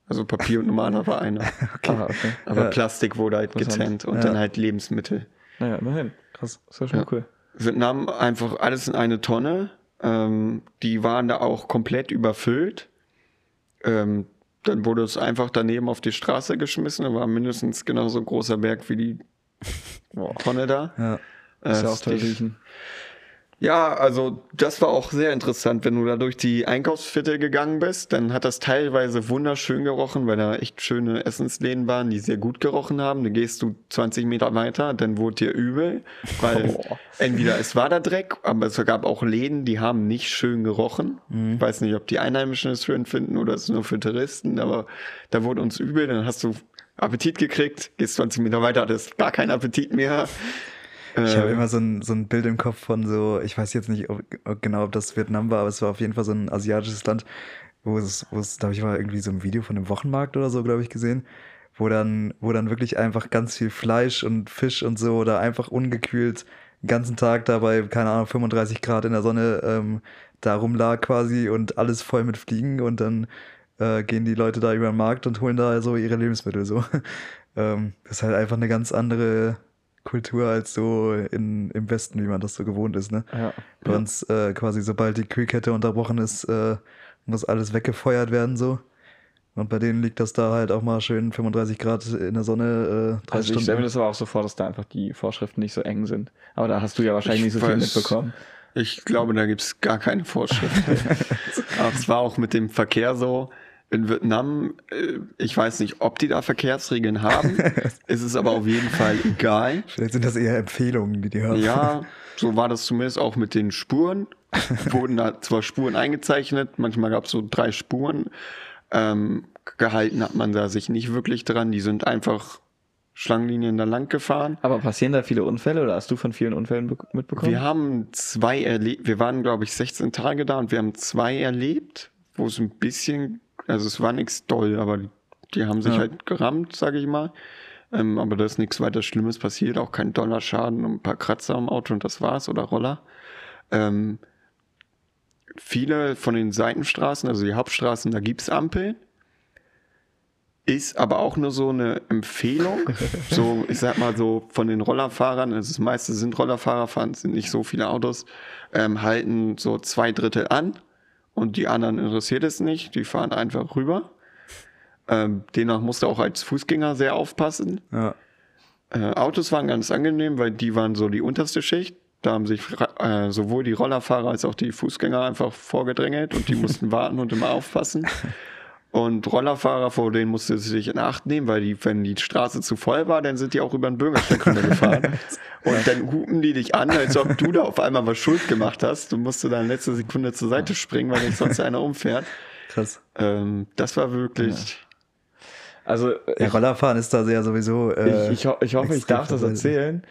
Also Papier und normaler war einer. Ah, okay. Aber Ja. Plastik wurde halt getrennt und Ja. dann halt Lebensmittel. Naja, immerhin. Krass. Das war schon Ja. cool. Vietnam einfach alles in eine Tonne. Ähm, die waren da auch komplett überfüllt. Ähm, dann wurde es einfach daneben auf die Straße geschmissen. Da war mindestens genauso ein großer Berg wie die. Tonne da. Ja. Ist ja Äh, auch toll riechen. Ja, also das war auch sehr interessant. Wenn du da durch die Einkaufsviertel gegangen bist, dann hat das teilweise wunderschön gerochen, weil da echt schöne Essensläden waren, die sehr gut gerochen haben. Dann gehst du 20 Meter weiter, dann wurde dir übel, weil Boah. entweder es war da Dreck, aber es gab auch Läden, die haben nicht schön gerochen. Ich weiß nicht, ob die Einheimischen es schön finden oder es nur für Touristen, aber da wurde uns übel, dann hast du Appetit gekriegt, gehst 20 Meter weiter, hattest gar keinen Appetit mehr. Ich habe immer so ein, so ein Bild im Kopf von so, ich weiß jetzt nicht ob, ob genau, ob das Vietnam war, aber es war auf jeden Fall so ein asiatisches Land, wo es, wo es, glaube ich, war irgendwie so ein Video von einem Wochenmarkt oder so, glaube ich, gesehen, wo dann, wo dann wirklich einfach ganz viel Fleisch und Fisch und so oder einfach ungekühlt den ganzen Tag dabei, keine Ahnung, 35 Grad in der Sonne ähm, da rumlag quasi und alles voll mit Fliegen und dann äh, gehen die Leute da über den Markt und holen da so ihre Lebensmittel so. ähm, das ist halt einfach eine ganz andere Kultur als so in, im Westen, wie man das so gewohnt ist. Ne? Ja. Bei uns äh, quasi, sobald die Kühlkette unterbrochen ist, äh, muss alles weggefeuert werden so. Und bei denen liegt das da halt auch mal schön 35 Grad in der Sonne, äh, drei Also ich stelle mir das aber auch so vor, dass da einfach die Vorschriften nicht so eng sind. Aber da hast du ja wahrscheinlich Ich nicht so viel weiß- mitbekommen. Ich glaube, da gibt's gar keine Vorschriften. Aber es war auch mit dem Verkehr so. In Vietnam, äh, ich weiß nicht, ob die da Verkehrsregeln haben. es ist aber auf jeden Fall egal. Vielleicht sind das eher Empfehlungen, die die haben. Ja, so war das zumindest auch mit den Spuren. Wurden da zwar Spuren eingezeichnet, manchmal gab es so drei Spuren. Ähm, gehalten hat man da sich nicht wirklich dran. Die sind einfach Schlangenlinien da lang gefahren. Aber passieren da viele Unfälle oder hast du von vielen Unfällen be- mitbekommen? Wir haben zwei erlebt. Wir waren, glaube ich, 16 Tage da und wir haben zwei erlebt, wo es ein bisschen, also es war nichts doll, aber die, haben sich Ja. halt gerammt, sage ich mal. Ähm, aber da ist nichts weiter Schlimmes passiert, auch kein Dollerschaden und ein paar Kratzer am Auto und das war's oder Roller. Ähm, viele von den Seitenstraßen, also die Hauptstraßen, da gibt's Ampeln. Ist aber auch nur so eine Empfehlung. So, ich sag mal so von den Rollerfahrern, also das meiste sind Rollerfahrer, fahren es sind nicht so viele Autos, ähm, halten so zwei Drittel an und die anderen interessiert es nicht, die fahren einfach rüber. Ähm, demnach musst du auch als Fußgänger sehr aufpassen. Ja. Äh, Autos waren ganz angenehm, weil die waren so die unterste Schicht. Da haben sich äh, sowohl die Rollerfahrer als auch die Fußgänger einfach vorgedrängelt und die mussten warten und immer aufpassen. Und Rollerfahrer, vor denen musste du sich in Acht nehmen, weil die, wenn die Straße zu voll war, dann sind die auch über den Bürgersteig runtergefahren. und dann hupen die dich an, als ob du da auf einmal was schuld gemacht hast. Du musst dann letzte Sekunde zur Seite springen, weil dich sonst einer umfährt. Krass. Ähm, das war wirklich. Also Ja, Rollerfahren ist da sehr sowieso. Äh, ich, ich, ho ich hoffe, ich darf das erzählen.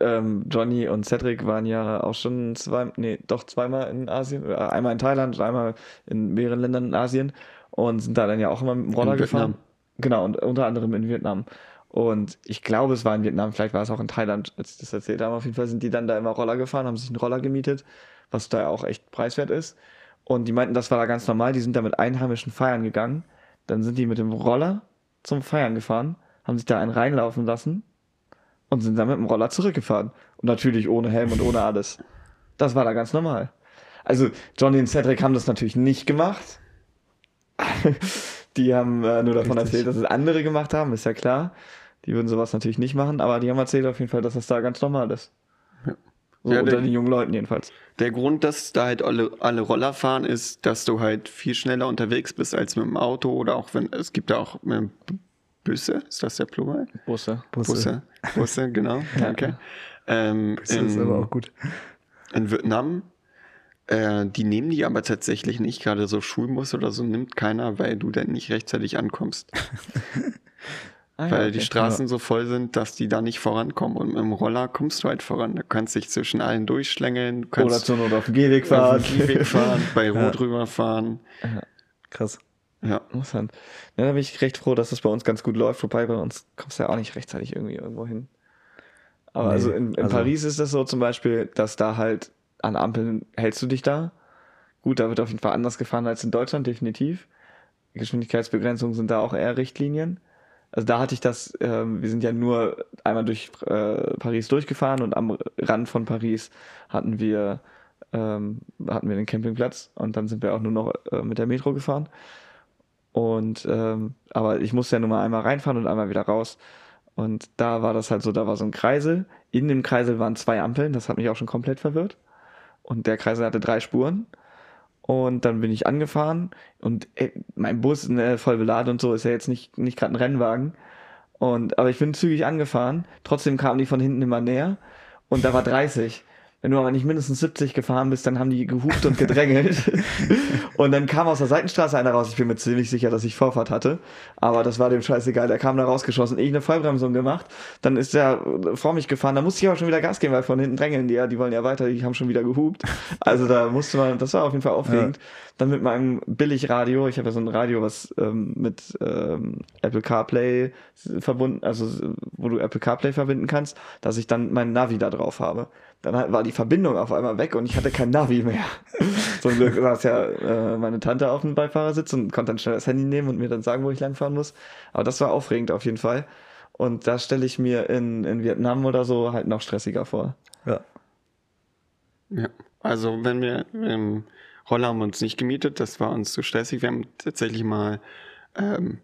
Ähm, Johnny und Cedric waren ja auch schon zwei, nee, doch zweimal in Asien, oder einmal in Thailand und einmal in mehreren Ländern in Asien und sind da dann ja auch immer mit dem Roller In gefahren. Vietnam. Genau, und unter anderem in Vietnam. Und ich glaube, es war in Vietnam, vielleicht war es auch in Thailand, als ich das erzählt habe. Auf jeden Fall sind die dann da immer Roller gefahren, haben sich einen Roller gemietet, was da auch echt preiswert ist. Und die meinten, das war da ganz normal. Die sind da mit Einheimischen feiern gegangen. Dann sind die mit dem Roller zum Feiern gefahren, haben sich da einen reinlaufen lassen und sind dann mit dem Roller zurückgefahren. Und natürlich ohne Helm und ohne alles. Das war da ganz normal. Also Johnny und Cedric haben das natürlich nicht gemacht. die haben äh, nur davon Richtig. erzählt, dass es andere gemacht haben, ist ja klar. Die würden sowas natürlich nicht machen, aber die haben erzählt auf jeden Fall, dass das da ganz normal ist. So Ja, unter der- den jungen Leuten jedenfalls. Der Grund, dass da halt alle, alle Roller fahren, ist, dass du halt viel schneller unterwegs bist als mit dem Auto oder auch wenn, es gibt ja auch ähm, B- Busse, ist das der Plural? Busse. Busse. Busse, Busse, genau, danke. Ähm, Das ist in, aber auch gut. in Vietnam, äh, die nehmen die aber tatsächlich nicht, gerade so Schulbus oder so nimmt keiner, weil du dann nicht rechtzeitig ankommst. Ah, ja, weil okay. die Straßen so voll sind, dass die da nicht vorankommen. Und mit dem Roller kommst du halt voran. Du kannst dich zwischen allen durchschlängeln, du Oder kannst zur Not auf dem Gehweg auf fahren. dem Gehweg fahren, bei Rot rüberfahren. Krass. Ja. Interessant. Ja, da bin ich recht froh, dass das bei uns ganz gut läuft. Wobei bei uns kommst du ja auch nicht rechtzeitig irgendwie irgendwo hin. Aber Nee, also in, in also- Paris ist das so zum Beispiel, dass da halt an Ampeln hältst du dich da. Gut, da wird auf jeden Fall anders gefahren als in Deutschland, definitiv. Geschwindigkeitsbegrenzungen sind da auch eher Richtlinien. Also da hatte ich das, ähm, wir sind ja nur einmal durch äh, Paris durchgefahren und am Rand von Paris hatten wir, ähm, hatten wir den Campingplatz und dann sind wir auch nur noch äh, mit der Metro gefahren. Und ähm, aber ich musste ja nur mal einmal reinfahren und einmal wieder raus. Und da war das halt so, da war so ein Kreisel. In dem Kreisel waren zwei Ampeln, das hat mich auch schon komplett verwirrt. Und der Kreisel hatte drei Spuren. Und dann bin ich angefahren und ey, mein Bus, ne, voll beladen und so, ist ja jetzt nicht, nicht gerade ein Rennwagen. Und, aber ich bin zügig angefahren. Trotzdem kamen die von hinten immer näher. Und da war 30. Wenn du aber nicht mindestens 70 gefahren bist, dann haben die gehupt und gedrängelt. und dann kam aus der Seitenstraße einer raus. Ich bin mir ziemlich sicher, dass ich Vorfahrt hatte. Aber das war dem scheißegal. Der kam da rausgeschossen. Ich eine Vollbremsung gemacht. Dann ist der äh, vor mich gefahren. Da musste ich aber schon wieder Gas geben, weil von hinten drängeln die ja. Die wollen ja weiter. Die haben schon wieder gehupt. Also da musste man, das war auf jeden Fall aufregend. Dann mit meinem Billigradio. Ich habe ja so ein Radio, was ähm, mit ähm, Apple CarPlay verbunden, also wo du Apple CarPlay verbinden kannst, dass ich dann mein Navi da drauf habe. Dann war die Verbindung auf einmal weg und ich hatte kein Navi mehr. Zum Glück saß ja äh, meine Tante auf dem Beifahrersitz und konnte dann schnell das Handy nehmen und mir dann sagen, wo ich langfahren muss. Aber das war aufregend auf jeden Fall. Und da stelle ich mir in, in Vietnam oder so halt noch stressiger vor. Ja. Ja, also wenn wir, ähm, Roller haben wir uns nicht gemietet, das war uns zu stressig. Wir haben tatsächlich mal ähm,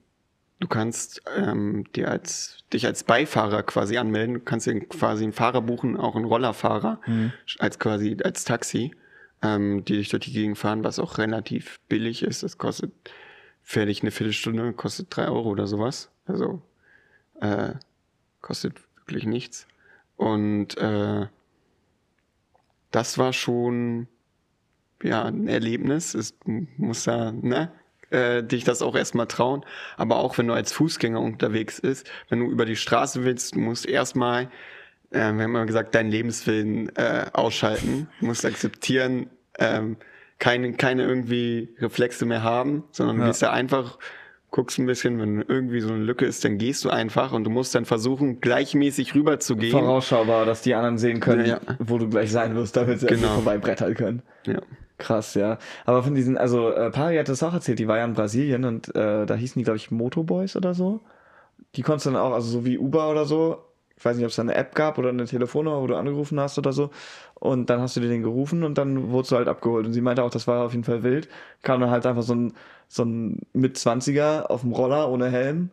du kannst ähm, dir als, dich als Beifahrer quasi anmelden. Du kannst dir quasi einen Fahrer buchen, auch einen Rollerfahrer, als quasi als Taxi, ähm, die dich durch die Gegend fahren, was auch relativ billig ist. Das kostet fertig eine Viertelstunde, kostet drei Euro oder sowas. Also äh, kostet wirklich nichts. Und äh, das war schon ja ein Erlebnis. Es muss ja, ne? Äh, dich das auch erstmal trauen. Aber auch wenn du als Fußgänger unterwegs bist, wenn du über die Straße willst, du musst erstmal, äh, wir haben immer gesagt, deinen Lebenswillen äh, ausschalten. Du musst akzeptieren, ähm, keine, keine irgendwie Reflexe mehr haben, sondern du Ja. gehst da einfach, guckst ein bisschen, wenn irgendwie so eine Lücke ist, dann gehst du einfach und du musst dann versuchen, gleichmäßig rüber zu gehen. Vorausschaubar, dass die anderen sehen können, Ja, ja. wo du gleich sein wirst, damit sie genau. vorbeibrettern können. Ja. Krass, ja. Aber von diesen, also äh, Pari hat das auch erzählt, die war ja in Brasilien und äh, da hießen die, glaube ich, Motoboys oder so. Die konntest du dann auch, also so wie Uber oder so, ich weiß nicht, ob es da eine App gab oder eine Telefonnummer, wo du angerufen hast oder so. Und dann hast du dir den gerufen und dann wurdest du halt abgeholt. Und sie meinte auch, das war auf jeden Fall wild. Kam dann halt einfach so ein, so ein Mit-20er auf dem Roller ohne Helm.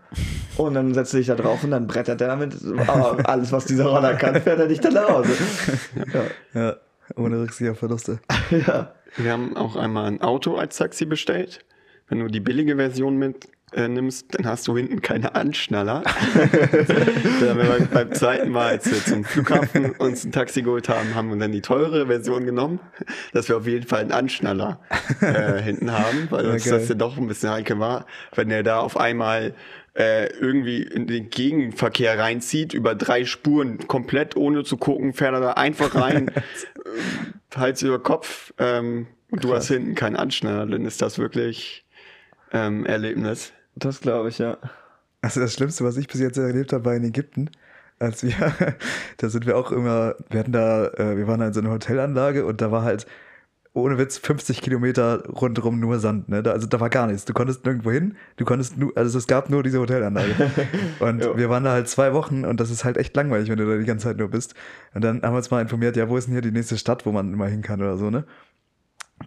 Und dann setzt du dich da drauf und dann brettert der damit. Aber alles, was dieser Roller kann, fährt er nicht dann nach Hause. Ja, ohne Rücksicht auf Verluste. Ja. Wir haben auch einmal ein Auto als Taxi bestellt. Wenn du die billige Version mit äh, nimmst, dann hast du hinten keine Anschnaller. dann haben wir beim, beim zweiten Mal, als wir zum Flughafen uns ein Taxi geholt haben, haben wir dann die teure Version genommen, dass wir auf jeden Fall einen Anschnaller äh, hinten haben, weil uns das ja doch ein bisschen heikel war, wenn der da auf einmal äh, irgendwie in den Gegenverkehr reinzieht, über drei Spuren, komplett ohne zu gucken, fährt er da einfach rein, äh, Hals über Kopf, ähm, und du hast hinten keinen Anschnaller, dann ist das wirklich ähm, Erlebnis. Das glaube ich, ja. Also das Schlimmste, was ich bis jetzt erlebt habe, war in Ägypten. Als wir, da sind wir auch immer, wir hatten da, äh, wir waren da in so einer Hotelanlage und da war halt, ohne Witz, 50 Kilometer rundherum nur Sand, ne? Da, also da war gar nichts. Du konntest nirgendwo hin, du konntest nur, also es gab nur diese Hotelanlage. Und wir waren da halt zwei Wochen und das ist halt echt langweilig, wenn du da die ganze Zeit nur bist. Und dann haben wir uns mal informiert, ja, wo ist denn hier die nächste Stadt, wo man immer hin kann oder so, ne?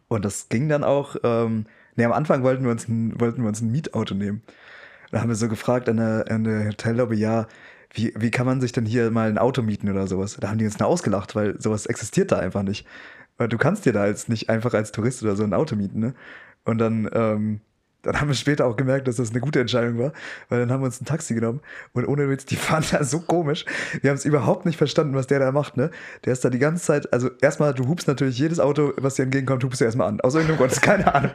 Und das ging dann auch, ähm, ne, am Anfang wollten wir uns ein, wollten wir uns ein Mietauto nehmen. Da haben wir so gefragt an der, an der Hotellobby, ja, wie, wie kann man sich denn hier mal ein Auto mieten oder sowas? Da haben die uns nur ausgelacht, weil sowas existiert da einfach nicht. Weil du kannst dir da jetzt nicht einfach als Tourist oder so ein Auto mieten, ne? Und dann, ähm, dann haben wir später auch gemerkt, dass das eine gute Entscheidung war, weil dann haben wir uns ein Taxi genommen und ohne Witz, die fahren da so komisch. Wir haben es überhaupt nicht verstanden, was der da macht, ne? Der ist da die ganze Zeit, also erstmal, du hupst natürlich jedes Auto, was dir entgegenkommt, hupst du erstmal an. Aus irgendeinem Grund, keine Ahnung.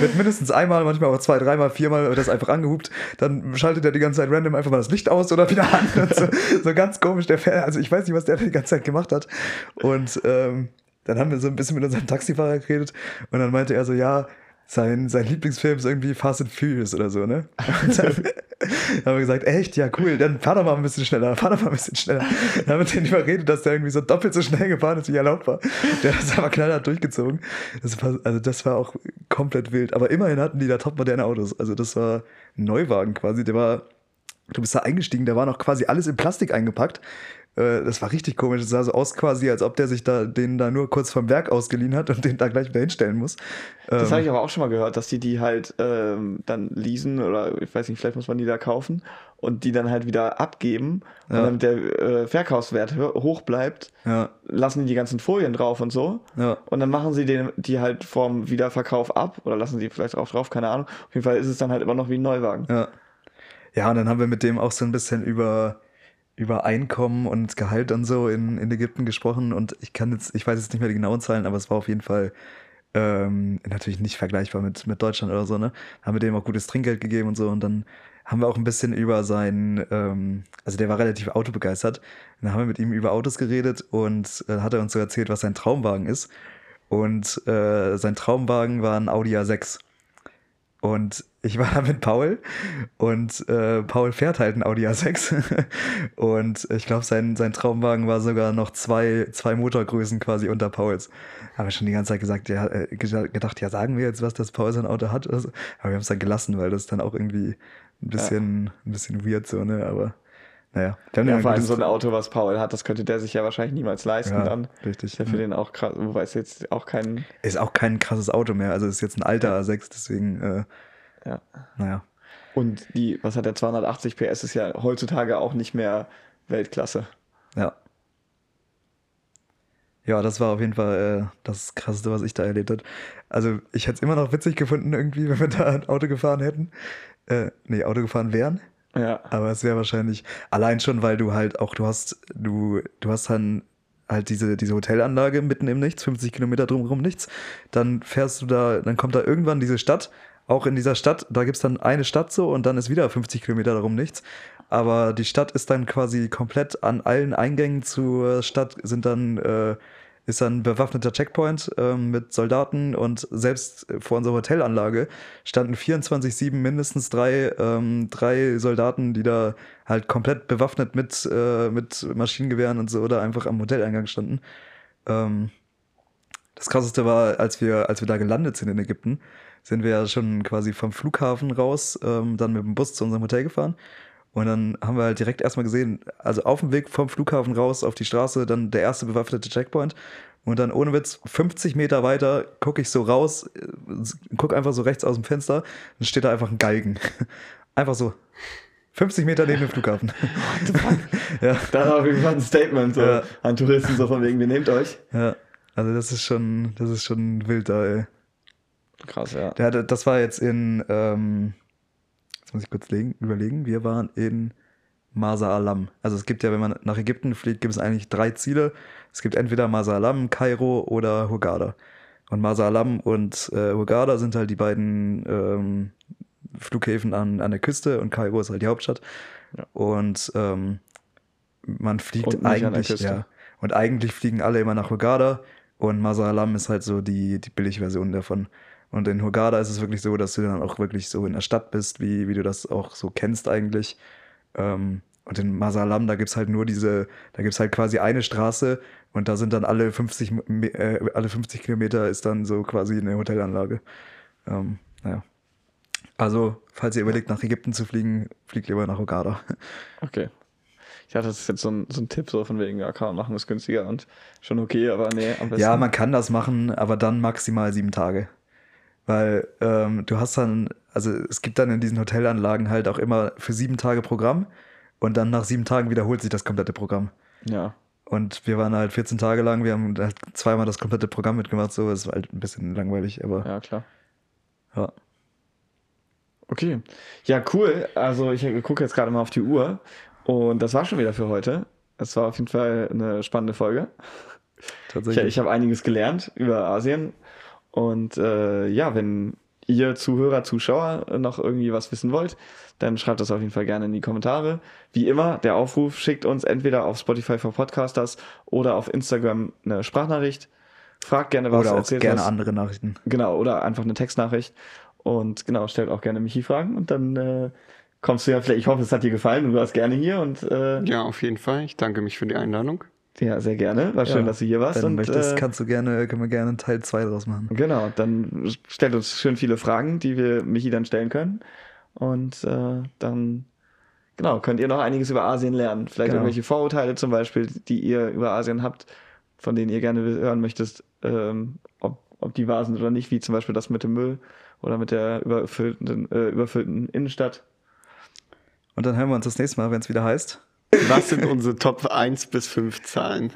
Wird mindestens einmal, manchmal auch zwei, dreimal, viermal wird das einfach angehupt. Dann schaltet er die ganze Zeit random einfach mal das Licht aus oder wieder an. So, so ganz komisch, der fährt, also ich weiß nicht, was der die ganze Zeit gemacht hat. Und ähm, dann haben wir so ein bisschen mit unserem Taxifahrer geredet und dann meinte er so, ja, sein, sein Lieblingsfilm ist irgendwie Fast and Furious oder so, ne? Und dann haben wir gesagt, echt, ja cool, dann fahr doch mal ein bisschen schneller, fahr doch mal ein bisschen schneller. Dann haben wir den überredet, dass der irgendwie so doppelt so schnell gefahren ist, wie erlaubt war. Der hat das aber knallhart durchgezogen. Das war, also das war auch komplett wild. Aber immerhin hatten die da topmoderne Autos. Also das war ein Neuwagen quasi, der war, du bist da eingestiegen, da war noch quasi alles in Plastik eingepackt. Äh, Das war richtig komisch. Es sah so aus quasi, als ob der sich da den da nur kurz vom Werk ausgeliehen hat und den da gleich wieder hinstellen muss. Das Ähm, habe ich aber auch schon mal gehört, dass die die halt ähm, dann leasen oder ich weiß nicht, vielleicht muss man die da kaufen und die dann halt wieder abgeben. Ja. Und damit der äh, Verkaufswert hoch bleibt, ja, lassen die die ganzen Folien drauf und so. ja. Und dann machen sie den, die halt vom Wiederverkauf ab oder lassen sie vielleicht auch drauf, keine Ahnung. Auf jeden Fall ist es dann halt immer noch wie ein Neuwagen. Ja. Ja, und dann haben wir mit dem auch so ein bisschen über, über Einkommen und Gehalt und so in, in Ägypten gesprochen. Und ich kann jetzt, ich weiß jetzt nicht mehr die genauen Zahlen, aber es war auf jeden Fall ähm, natürlich nicht vergleichbar mit, mit Deutschland oder so, ne? Haben wir dem auch gutes Trinkgeld gegeben und so. Und dann haben wir auch ein bisschen über sein, ähm, also der war relativ autobegeistert. Dann haben wir mit ihm über Autos geredet und äh, hat er uns so erzählt, was sein Traumwagen ist. Und äh, sein Traumwagen war ein Audi A6. Und ich war da mit Paul und äh, Paul fährt halt ein Audi A6 und ich glaube, sein, sein Traumwagen war sogar noch zwei, zwei Motorgrößen quasi unter Pauls. Haben wir schon die ganze Zeit gesagt, ja, äh, geda- gedacht, ja, sagen wir jetzt was, dass Paul sein Auto hat oder so. Aber wir haben es dann gelassen, weil das dann auch irgendwie ein bisschen, ein bisschen weird so, ne, aber naja. Wir haben Ja, vor allem so ein Auto, was Paul hat, das könnte der sich ja wahrscheinlich niemals leisten Ja, dann. richtig. Ist ja für den auch krass, wobei es jetzt auch kein, Ist auch kein krasses Auto mehr, also ist jetzt ein alter A6, deswegen, äh, ja. naja. Und die, was hat der 280 PS, ist ja heutzutage auch nicht mehr Weltklasse. Ja. Ja, das war auf jeden Fall äh, das Krasseste, was ich da erlebt habe. Also ich hätte es immer noch witzig gefunden irgendwie, wenn wir da ein Auto gefahren hätten. Äh, nee, Auto gefahren wären. Ja. Aber es wäre wahrscheinlich allein schon, weil du halt auch, du hast, du, du hast dann halt diese, diese Hotelanlage mitten im Nichts, 50 Kilometer drumherum nichts. Dann fährst du da, dann kommt da irgendwann diese Stadt. Auch in dieser Stadt, da gibt's dann eine Stadt so und dann ist wieder 50 Kilometer darum nichts. Aber die Stadt ist dann quasi komplett an allen Eingängen zur Stadt sind dann äh, ist ein bewaffneter Checkpoint ähm, mit Soldaten und selbst vor unserer Hotelanlage standen 24-7 mindestens drei, ähm, drei Soldaten, die da halt komplett bewaffnet mit, äh, mit Maschinengewehren und so oder einfach am Hoteleingang standen. Ähm, das krasseste war, als wir, als wir da gelandet sind in Ägypten, sind wir ja schon quasi vom Flughafen raus, ähm, dann mit dem Bus zu unserem Hotel gefahren. Und dann haben wir halt direkt erstmal gesehen, also auf dem Weg vom Flughafen raus auf die Straße, dann der erste bewaffnete Checkpoint. Und dann ohne Witz, 50 Meter weiter gucke ich so raus, äh, guck einfach so rechts aus dem Fenster, dann steht da einfach ein Galgen. Einfach so. 50 Meter neben dem Flughafen. ja. Da war auf jeden Fall ein Statement so Ja. an Touristen, so von wegen, wir nehmt euch. ja. Also das ist schon, das ist schon wild da, ey. Krass, ja. Der hatte, das war jetzt in, ähm, jetzt muss ich kurz legen, überlegen, wir waren in Masa Alam. Also es gibt ja, wenn man nach Ägypten fliegt, gibt es eigentlich drei Ziele. Es gibt entweder Masa Alam, Kairo oder Hurghada. Und Masa Alam und äh, Hurghada sind halt die beiden ähm, Flughäfen an, an der Küste und Kairo ist halt die Hauptstadt. Ja. Und ähm, man fliegt Und eigentlich, ja. Und eigentlich fliegen alle immer nach Hurghada und Masa Alam ist halt so die, die Billigversion davon. Und in Hurghada ist es wirklich so, dass du dann auch wirklich so in der Stadt bist, wie, wie du das auch so kennst eigentlich. Ähm, und in Masalam, da gibt's halt nur diese, da gibt's halt quasi eine Straße und da sind dann alle 50, Me- äh, alle 50 Kilometer ist dann so quasi eine Hotelanlage. Ähm, naja. Also, falls ihr überlegt, nach Ägypten zu fliegen, fliegt lieber nach Hurghada. Okay. Ich dachte, das ist jetzt so ein, so ein Tipp, so von wegen, ja, kann man machen, ist günstiger und schon okay, aber nee, am besten. Ja, man kann das machen, aber dann maximal sieben Tage. Weil ähm, du hast dann, also es gibt dann in diesen Hotelanlagen halt auch immer für sieben Tage Programm und dann nach sieben Tagen wiederholt sich das komplette Programm. Ja. Und wir waren halt 14 Tage lang, wir haben halt zweimal das komplette Programm mitgemacht, so, es war halt ein bisschen langweilig, aber Ja, klar. ja. Okay. Ja, cool. Also ich gucke jetzt gerade mal auf die Uhr und das war schon wieder für heute. Es war auf jeden Fall eine spannende Folge. Ich, tatsächlich. ich habe einiges gelernt über Asien und äh, ja, wenn ihr Zuhörer, Zuschauer noch irgendwie was wissen wollt, dann schreibt das auf jeden Fall gerne in die Kommentare. Wie immer, der Aufruf schickt uns entweder auf Spotify for Podcasters oder auf Instagram eine Sprachnachricht. Fragt gerne was, Oder auch erzählt gerne was. andere Nachrichten. Genau, oder einfach eine Textnachricht. Und genau, stellt auch gerne Michi Fragen und dann äh, kommst du ja vielleicht, ich hoffe, es hat dir gefallen und du warst gerne hier und äh, Ja, auf jeden Fall. Ich danke mich für die Einladung. Ja, sehr gerne. War schön, Ja, dass du hier warst. Wenn du möchtest, äh, kannst du gerne, können wir gerne Teil 2 draus machen. Genau, dann stellt uns schön viele Fragen, die wir Michi dann stellen können. Und äh, dann, genau, könnt ihr noch einiges über Asien lernen. Vielleicht Genau. irgendwelche Vorurteile zum Beispiel, die ihr über Asien habt, von denen ihr gerne hören möchtet, ähm, ob, ob die wahr sind oder nicht, wie zum Beispiel das mit dem Müll oder mit der überfüllten, äh, überfüllten Innenstadt. Und dann hören wir uns das nächste Mal, wenn es wieder heißt. Was sind unsere Top 1 bis 5 Zahlen?